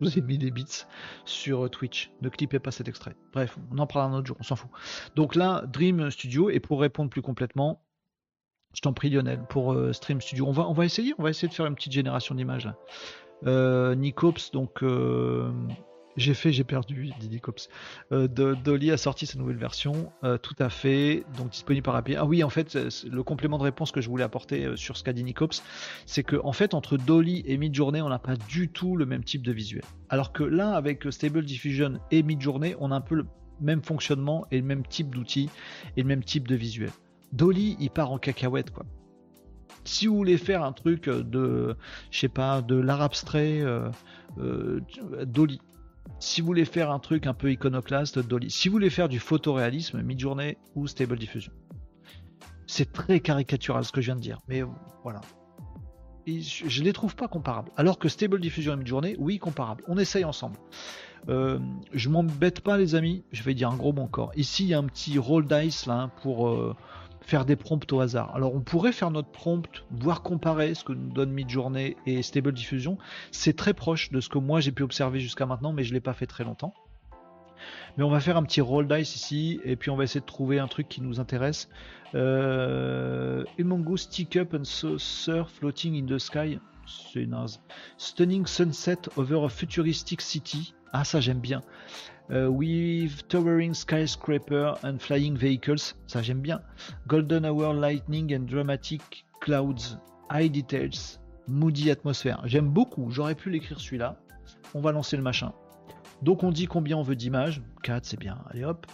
vous ai mis des bits sur Twitch. Ne clippez pas cet extrait. Bref, on en parlera un autre jour, on s'en fout. Donc là, Dream Studio, et pour répondre plus complètement, je t'en prie Lionel, pour euh, Stream Studio, on va, essayer, on va essayer de faire une petite génération d'images. Euh, Nicops, donc euh, J'ai fait, j'ai perdu, Didi Cops. Euh, Dolly a sorti sa nouvelle version, tout à fait, donc disponible par API. Ah oui, en fait, le complément de réponse que je voulais apporter sur ce qu'a dit Cops, c'est que en fait, entre Dolly et Midjourney, on n'a pas du tout le même type de visuel. Alors que là, avec Stable Diffusion et Midjourney, on a un peu le même fonctionnement et le même type d'outils et le même type de visuel. Dolly, il part en cacahuète, quoi. Si vous voulez faire un truc de, je de l'art abstrait, Dolly si vous voulez faire un truc un peu iconoclaste, Dolly. Si vous voulez faire du photoréalisme, Midjourney ou Stable Diffusion. C'est très caricatural ce que je viens de dire, mais voilà. je ne les trouve pas comparables. Alors que Stable Diffusion et Midjourney, oui, comparables. On essaye ensemble. Euh, je m'embête pas, les amis. Je vais dire un gros bon corps. Ici, il y a un petit roll dice là hein, pour. Euh, faire des prompts au hasard. Alors on pourrait faire notre prompt, voir comparer ce que nous donne Midjourney et Stable Diffusion. C'est très proche de ce que moi j'ai pu observer jusqu'à maintenant, mais je l'ai pas fait très longtemps. Mais on va faire un petit roll dice ici, et puis on va essayer de trouver un truc qui nous intéresse. Euh, stick up and surf floating in the sky. C'est. Stunning sunset over a futuristic city. Ah ça j'aime bien. Euh, with towering skyscraper and flying vehicles, ça j'aime bien. Golden hour lightning and dramatic clouds, high details, moody atmosphere. J'aime beaucoup, j'aurais pu l'écrire celui-là. On va lancer le machin. Donc on dit combien on veut d'images. 4 c'est bien, allez hop.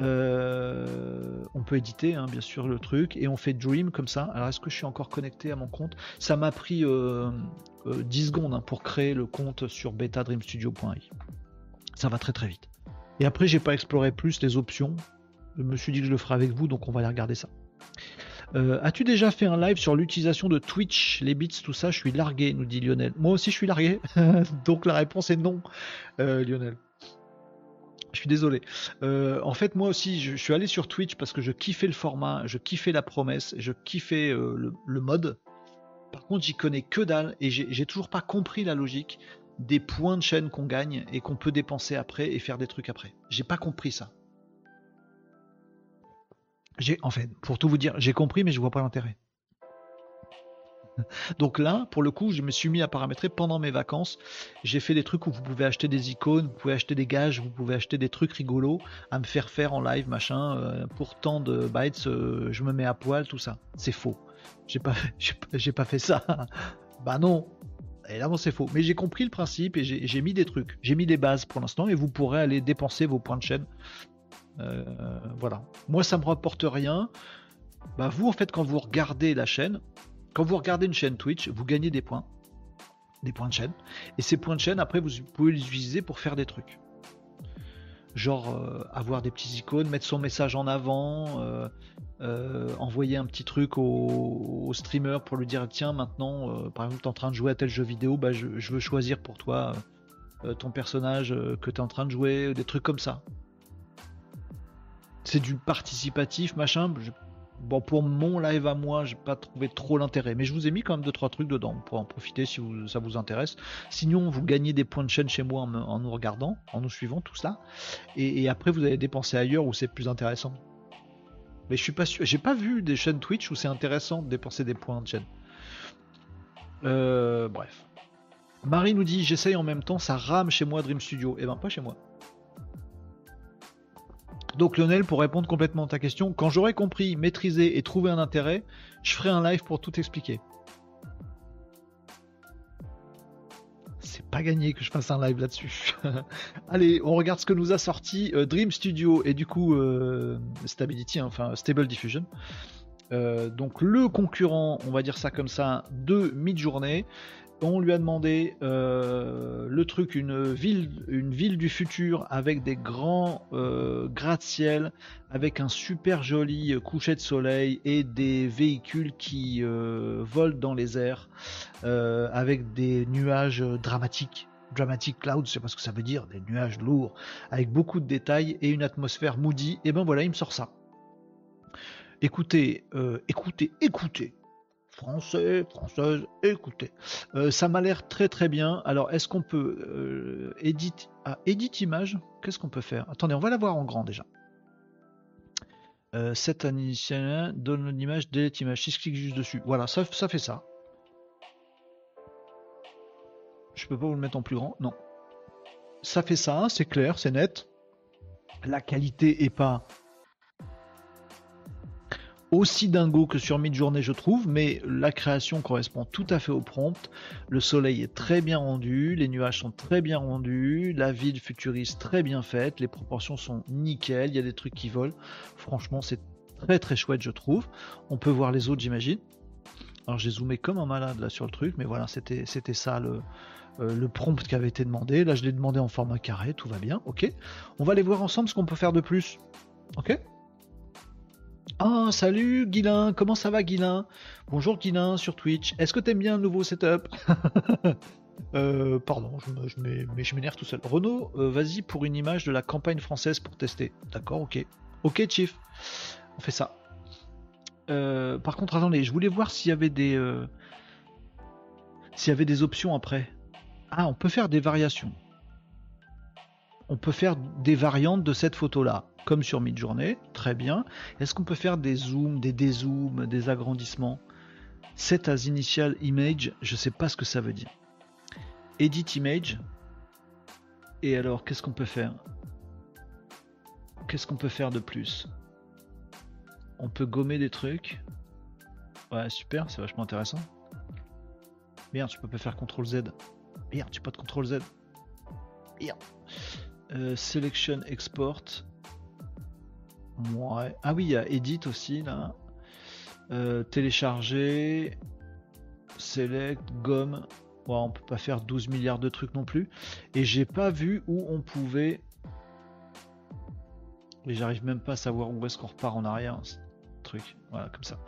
Euh, on peut éditer hein, bien sûr le truc et on fait Dream comme ça. Alors est-ce que je suis encore connecté à mon compte? Ça m'a pris 10 euh, secondes hein, pour créer le compte sur betadreamstudio.i. Ça va très très vite. Et après, j'ai pas exploré plus les options. Je me suis dit que je le ferai avec vous, donc on va aller regarder ça. Euh, as-tu déjà fait un live sur l'utilisation de Twitch, les bits, tout ça? Je suis largué, nous dit Lionel. Moi aussi, je suis largué. donc la réponse est non, euh, Lionel. Je suis désolé. Euh, en fait, moi aussi, je, suis allé sur Twitch parce que je kiffais le format, je kiffais la promesse, je kiffais le, le, mode. Par contre, j'y connais que dalle et j'ai toujours pas compris la logique des points de chaîne qu'on gagne et qu'on peut dépenser après et faire des trucs après. J'ai pas compris ça. J'ai, en fait, pour tout vous dire, j'ai compris, mais je vois pas l'intérêt. Donc là, pour le coup, je me suis mis à paramétrer pendant mes vacances. J'ai fait des trucs où vous pouvez acheter des icônes, vous pouvez acheter des gages, vous pouvez acheter des trucs rigolos à me faire faire en live, machin. Euh, pour tant de bytes, euh, je me mets à poil, tout ça. C'est faux. J'ai pas, j'ai pas fait ça. bah non, Évidemment, c'est faux. Mais j'ai compris le principe et j'ai mis des trucs. J'ai mis des bases pour l'instant et vous pourrez aller dépenser vos points de chaîne. Euh, voilà. Moi, ça me rapporte rien. Bah, vous, en fait, quand vous regardez la chaîne, quand vous regardez une chaîne Twitch, vous gagnez des points. Des points de chaîne. Et ces points de chaîne, après, vous pouvez les utiliser pour faire des trucs genre euh, avoir des petits icônes, mettre son message en avant, euh, euh, envoyer un petit truc au, streamer pour lui dire tiens maintenant par exemple tu es en train de jouer à tel jeu vidéo, bah, je, veux choisir pour toi ton personnage que tu es en train de jouer, des trucs comme ça. C'est du participatif, machin. Bon, pour mon live à moi, j'ai pas trouvé trop l'intérêt, mais je vous ai mis quand même deux trois trucs dedans pour en profiter si ça vous intéresse. Sinon, vous gagnez des points de chaîne chez moi en, nous regardant, en nous suivant, tout ça. Et, après, vous allez dépenser ailleurs où c'est plus intéressant. Mais je suis pas sûr, j'ai pas vu des chaînes Twitch où c'est intéressant de dépenser des points de chaîne. Euh, bref. Marie nous dit j'essaye en même temps, ça rame chez moi Dream Studio. Eh ben pas chez moi. Donc Lionel, pour répondre complètement à ta question, quand j'aurai compris, maîtrisé et trouvé un intérêt, je ferai un live pour tout expliquer. C'est pas gagné que je fasse un live là-dessus. Allez, on regarde ce que nous a sorti euh, Dream Studio et du coup euh, Stability, hein, enfin Stable Diffusion. Euh, donc le concurrent, on va dire ça comme ça, de mid-journée on lui a demandé euh, le truc, une ville, une ville du futur avec des grands euh, gratte-ciel, avec un super joli coucher de soleil et des véhicules qui volent dans les airs, avec des nuages dramatiques. Dramatic sais pas ce que ça veut dire, des nuages lourds, avec beaucoup de détails et une atmosphère moody. Et ben voilà, il me sort ça. Écoutez, écoutez, écoutez français, française, écoutez. Euh, ça m'a l'air très très bien. Alors, est-ce qu'on peut euh, edit, ah, edit image? Qu'est-ce qu'on peut faire? Attendez, on va la voir en grand déjà. Euh, set initial, donne l'image, delete image. Si je clique juste dessus, voilà, ça, ça fait ça. Je peux pas vous le mettre en plus grand, non. ça fait ça, c'est clair, c'est net. La qualité est pas aussi dingo que sur Midjourney, je trouve, mais la création correspond tout à fait au prompt. Le soleil est très bien rendu, les nuages sont très bien rendus, la ville futuriste très bien faite, les proportions sont nickel, il y a des trucs qui volent. Franchement, c'est très très chouette, je trouve. On peut voir les autres, j'imagine. Alors j'ai zoomé comme un malade là sur le truc, mais voilà, c'était ça le, euh, le prompt qui avait été demandé. Là, je l'ai demandé en format carré, tout va bien, ok. On va aller voir ensemble ce qu'on peut faire de plus, ok? Oh, salut Guilin, comment ça va Guilin? Bonjour Guilin sur Twitch. Est-ce que t'aimes bien le nouveau setup? Euh, Pardon, je, m'énerve tout seul. Renaud, euh, vas-y pour une image de la campagne française pour tester. D'accord, ok. Ok, Chief. On fait ça. Euh, par contre, attendez, je voulais voir s'il y avait des. s'il y avait des options après. Ah, on peut faire des variations. On peut faire des variantes de cette photo-là comme sur Midjourney, très bien. Est-ce qu'on peut faire des zooms, des dézooms, des agrandissements? Set as initial image, je ne sais pas ce que ça veut dire. Edit image. Et alors, qu'est-ce qu'on peut faire? Qu'est-ce qu'on peut faire de plus? On peut gommer des trucs. Ouais, super, c'est vachement intéressant. Merde, tu peux pas faire CTRL Z. Merde, tu peux pas de CTRL Z. Merde. Euh, selection export. Ah oui, il y a Edit aussi là. Euh, télécharger, Select, Gomme. Bon, on peut pas faire 12 milliards de trucs non plus. Et j'ai pas vu où on pouvait. Et j'arrive même pas à savoir où est-ce qu'on repart en arrière. Truc. Voilà, comme ça.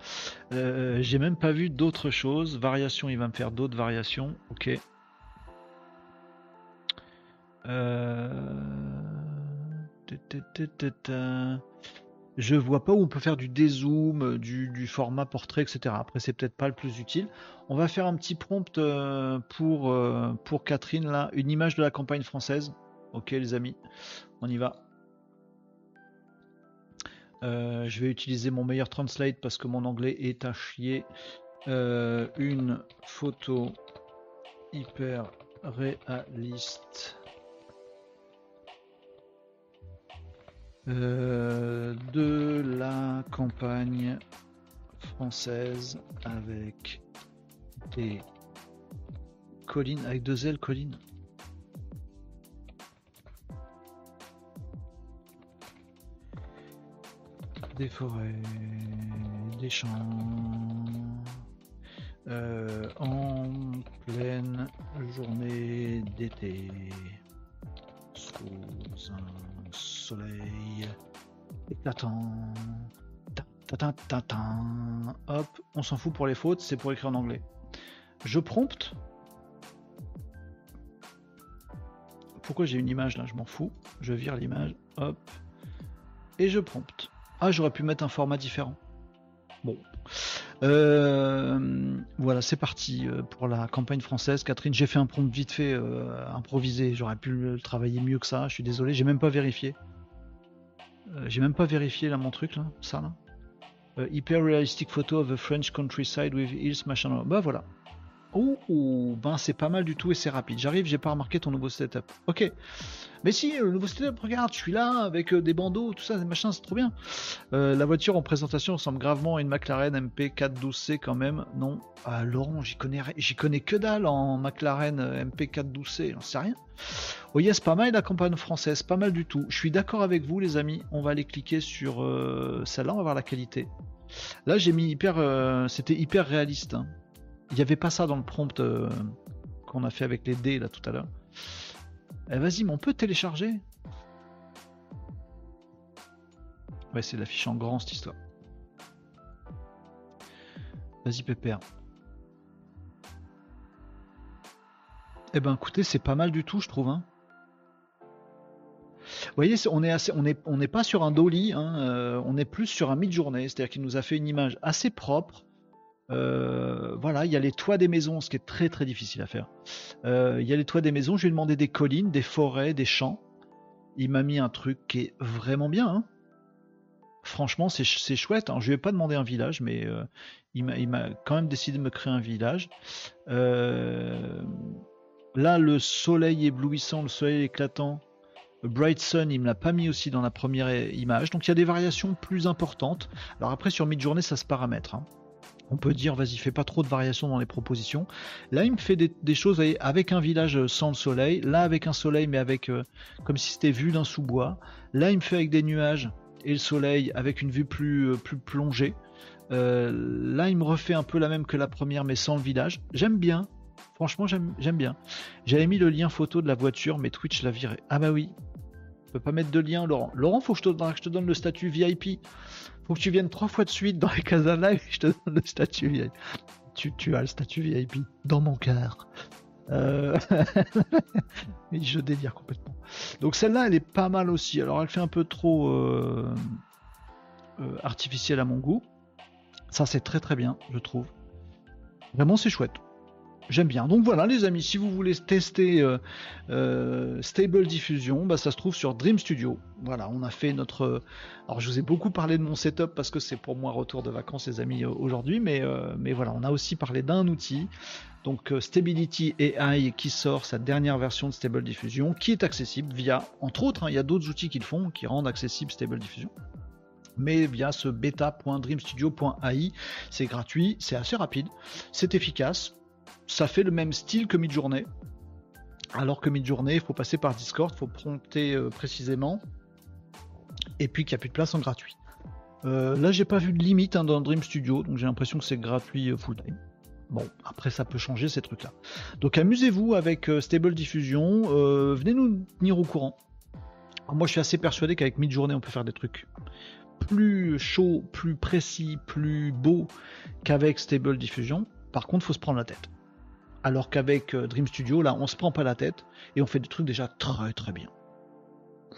Euh, j'ai même pas vu d'autres choses. Variation, il va me faire d'autres variations. Ok. Euh... Je vois pas où on peut faire du dézoom, du, format portrait, etc. Après, c'est peut-être pas le plus utile. On va faire un petit prompt euh, pour, euh, Catherine, là, une image de la campagne française. Ok, les amis, on y va. Euh, je vais utiliser mon meilleur translate parce que mon anglais est à chier. une photo hyper réaliste Euh, de la campagne française avec des collines, avec deux ailes collines. Des forêts, des champs, euh, en pleine journée d'été, sous soleil. Hop, on s'en fout pour les fautes, c'est pour écrire en anglais. Je prompte. Pourquoi j'ai une image là? Je m'en fous. Je vire l'image. Hop. Et je prompte. Ah, j'aurais pu mettre un format différent. Bon. Euh, voilà, c'est parti euh, pour la campagne française. Catherine, j'ai fait un prompt vite fait, euh, improvisé. J'aurais pu le travailler mieux que ça. Je suis désolé, j'ai même pas vérifié. Euh, j'ai même pas vérifié là mon truc là, ça là. Euh, hyper realistic photo of a French countryside with hills machin. Bah voilà. Oh, ben c'est pas mal du tout et c'est rapide. J'arrive, j'ai pas remarqué ton nouveau setup. Ok. Mais si, le nouveau setup, regarde, je suis là avec euh, des bandeaux, tout ça, machin, c'est trop bien. la voiture en présentation ressemble gravement à une McLaren MP412C quand même. Non, ah, Laurent, j'y connais, j'y connais que dalle en McLaren MP412C, j'en sais rien. Oh yes, pas mal la campagne française, pas mal du tout. Je suis d'accord avec vous les amis, on va aller cliquer sur euh, celle-là, on va voir la qualité. Là j'ai mis hyper, euh, c'était hyper réaliste. Hein. Il n'y avait pas ça dans le prompt euh, qu'on a fait avec les dés là tout à l'heure. Eh, vas-y, mais on peut télécharger Ouais, c'est l'affiche en grand cette histoire. Vas-y Pépère. Eh ben écoutez, c'est pas mal du tout, je trouve. Hein. Vous voyez, on est assez, on est, on n'est pas sur un dolly, hein, euh, on est plus sur un mid-journée, c'est-à-dire qu'il nous a fait une image assez propre. Euh, voilà, il y a les toits des maisons, ce qui est très très difficile à faire. Euh, il y a les toits des maisons, je lui ai demandé des collines, des forêts, des champs. Il m'a mis un truc qui est vraiment bien. Hein. Franchement, c'est chouette. Hein. Je lui ai pas demandé un village, mais il m'a quand même décidé de me créer un village. Là, le soleil éblouissant, le soleil éclatant, Bright Sun, il me l'a pas mis aussi dans la première image. Donc il y a des variations plus importantes. Alors après, sur mid-journée, ça se paramètre. Hein. On peut dire, vas-y, fais pas trop de variations dans les propositions. Là, il me fait des, choses avec un village sans le soleil. Là, avec un soleil, mais avec euh, comme si c'était vu d'un sous-bois. Là, il me fait avec des nuages et le soleil avec une vue plus, euh, plus plongée. Euh, là, il me refait un peu la même que la première, mais sans le village. J'aime bien. Franchement, j'aime bien. J'avais mis le lien photo de la voiture, mais Twitch l'a viré. Ah bah oui. Je peux pas mettre de lien, Laurent. Laurent, faut que je te donne le statut VIP. Faut que tu viennes trois fois de suite dans les live et je te donne le statut VIP. Tu, tu as le statut VIP dans mon cœur. Euh... je délire complètement. Donc celle-là, elle est pas mal aussi. Alors elle fait un peu trop euh... euh artificielle à mon goût. Ça, c'est très très bien, je trouve. Vraiment, c'est chouette. J'aime bien. Donc voilà, les amis, si vous voulez tester euh, euh, Stable Diffusion, bah, ça se trouve sur Dream Studio. Voilà, on a fait notre. Alors, je vous ai beaucoup parlé de mon setup parce que c'est pour moi retour de vacances, les amis, euh, aujourd'hui. Mais, mais voilà, on a aussi parlé d'un outil. Donc, Stability AI qui sort sa dernière version de Stable Diffusion, qui est accessible via, entre autres, hein, il y a d'autres outils qui le font, qui rendent accessible Stable Diffusion mais via ce beta.dreamstudio.ai. C'est gratuit, c'est assez rapide, c'est efficace, ça fait le même style que Midjourney. Alors que Midjourney, il faut passer par Discord, il faut prompter euh, précisément, et puis qu'il n'y a plus de place en gratuit. Euh, là, j'ai pas vu de limite hein, dans Dream Studio, donc j'ai l'impression que c'est gratuit euh, full time. Bon, après ça peut changer ces trucs-là. Donc amusez-vous avec Stable Diffusion, venez nous tenir au courant. moi, je suis assez persuadé qu'avec Midjourney, on peut faire des trucs plus chaud, plus précis, plus beau qu'avec Stable Diffusion. Par contre, faut se prendre la tête. Alors qu'avec euh, Dream Studio, là, on se prend pas la tête et on fait des trucs déjà très très bien.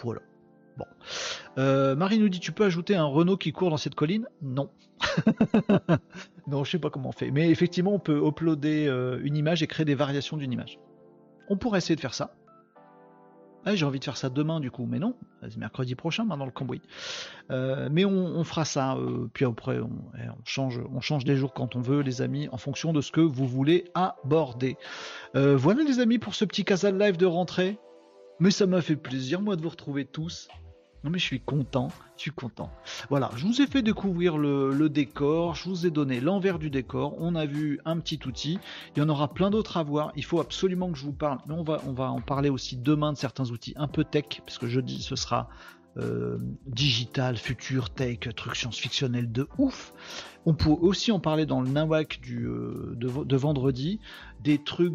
Voilà. Bon. Euh, Marie nous dit Tu peux ajouter un Renault qui court dans cette colline? Non. non, je sais pas comment on fait. Mais effectivement, on peut uploader euh, une image et créer des variations d'une image. On pourrait essayer de faire ça. Ah, j'ai envie de faire ça demain du coup, mais non, c'est mercredi prochain maintenant le cambouis. Euh, mais on, fera ça, euh, puis après eh, on, change, on change des jours quand on veut, les amis, en fonction de ce que vous voulez aborder. Euh, voilà les amis pour ce petit casal live de rentrée. Mais ça m'a fait plaisir moi de vous retrouver tous. Non mais je suis content, je suis content. Voilà, je vous ai fait découvrir le, décor, je vous ai donné l'envers du décor, on a vu un petit outil, il y en aura plein d'autres à voir, il faut absolument que je vous parle, mais on va, on va en parler aussi demain de certains outils un peu tech, parce que jeudi ce sera euh, digital, futur, tech, truc science-fictionnel de ouf. On pourrait aussi en parler dans le Nawak du, euh, de, vendredi, des trucs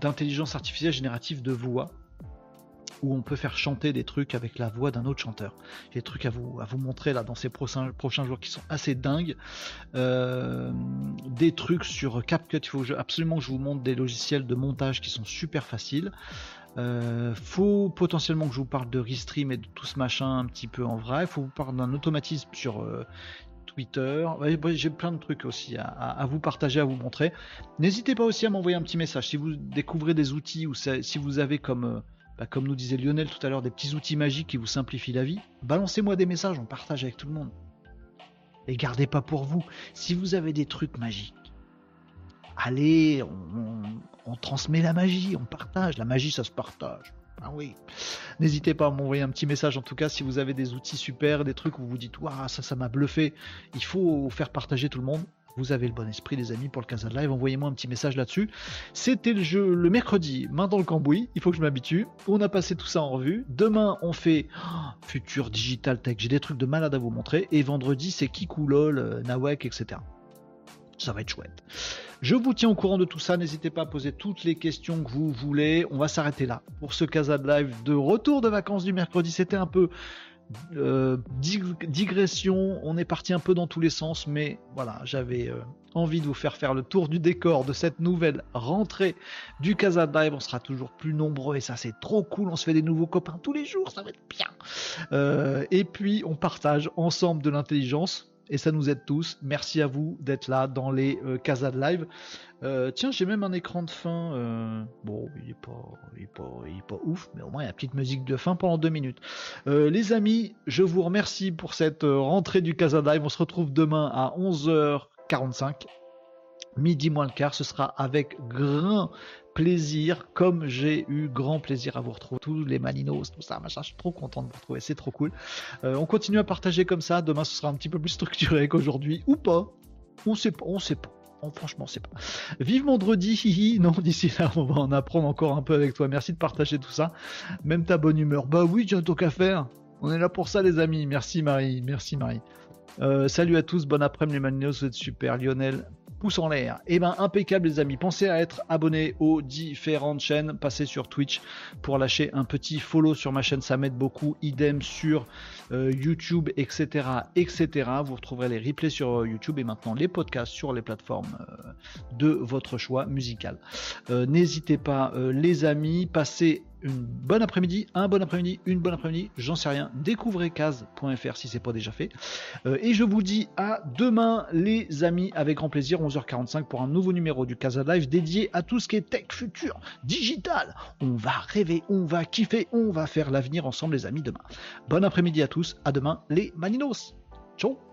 d'intelligence artificielle générative de voix où on peut faire chanter des trucs avec la voix d'un autre chanteur. J'ai des trucs à vous, montrer là dans ces prochains, jours qui sont assez dingues. Euh, des trucs sur CapCut, il faut absolument que je vous montre des logiciels de montage qui sont super faciles. Euh, faut potentiellement que je vous parle de Restream et de tout ce machin un petit peu en vrai. Il faut vous parler d'un automatisme sur euh, Twitter. J'ai plein de trucs aussi à, vous partager, à vous montrer. N'hésitez pas aussi à m'envoyer un petit message si vous découvrez des outils ou si vous avez comme bah, comme nous disait Lionel tout à l'heure, des petits outils magiques qui vous simplifient la vie, balancez-moi des messages, on partage avec tout le monde. Et gardez pas pour vous. Si vous avez des trucs magiques, allez, on, transmet la magie, on partage. La magie, ça se partage. Ah oui. N'hésitez pas à m'envoyer un petit message en tout cas si vous avez des outils super, des trucs où vous dites waouh ça m'a bluffé. Il faut faire partager tout le monde vous avez le bon esprit, les amis, pour le 15 Live. Envoyez-moi un petit message là-dessus. C'était le jeu le mercredi, main dans le cambouis. Il faut que je m'habitue. On a passé tout ça en revue. Demain, on fait oh, futur digital tech. J'ai des trucs de malade à vous montrer. Et vendredi, c'est Kikou LOL, euh, Nawak, etc. Ça va être chouette. Je vous tiens au courant de tout ça. N'hésitez pas à poser toutes les questions que vous voulez. On va s'arrêter là pour ce Casa Live de retour de vacances du mercredi. C'était un peu euh, digression, on est parti un peu dans tous les sens, mais voilà, j'avais euh, envie de vous faire faire le tour du décor de cette nouvelle rentrée du Casa Dive. On sera toujours plus nombreux et ça c'est trop cool. On se fait des nouveaux copains tous les jours, ça va être bien. Euh, et puis on partage ensemble de l'intelligence et ça nous aide tous. Merci à vous d'être là dans les euh, Casa de Live. Euh, tiens, j'ai même un écran de fin. Euh, bon, il est, pas, il, pas, pas ouf, mais au moins il y a une petite musique de fin pendant deux minutes. les amis, je vous remercie pour cette rentrée du Casa Live. On se retrouve demain à 11h45. Midi moins le quart, ce sera avec grand plaisir, comme j'ai eu grand plaisir à vous retrouver, tous les Maninos, tout ça, machin, je suis trop content de vous retrouver, c'est trop cool. Euh, on continue à partager comme ça, demain ce sera un petit peu plus structuré qu'aujourd'hui, ou pas, on sait pas, on sait pas. Oh, franchement, c'est pas. Vive vendredi. Non, d'ici là, on va en apprendre encore un peu avec toi. Merci de partager tout ça. Même ta bonne humeur. Bah oui, j'ai un truc à faire. On est là pour ça, les amis. Merci, Marie. Merci, Marie. Euh, salut à tous. Bon après-midi, les Maninos. Vous êtes super. Lionel, pouce en l'air. Et eh ben impeccable les amis. Pensez à être abonné aux différentes chaînes. Passez sur Twitch pour lâcher un petit follow sur ma chaîne, ça m'aide beaucoup. Idem sur euh, YouTube, etc., etc. Vous retrouverez les replays sur euh, YouTube et maintenant les podcasts sur les plateformes euh, de votre choix musical. N'hésitez pas les amis, passez une bonne après-midi, un bon après-midi, une bonne après-midi, j'en sais rien. Découvrez case.fr si c'est pas déjà fait. Euh, et je vous dis à demain les amis avec grand plaisir 11h45 pour un nouveau numéro du Casa Live dédié à tout ce qui est tech futur, digital. On va rêver, on va kiffer, on va faire l'avenir ensemble les amis demain. Bon après-midi à tous, à demain les Maninos. Ciao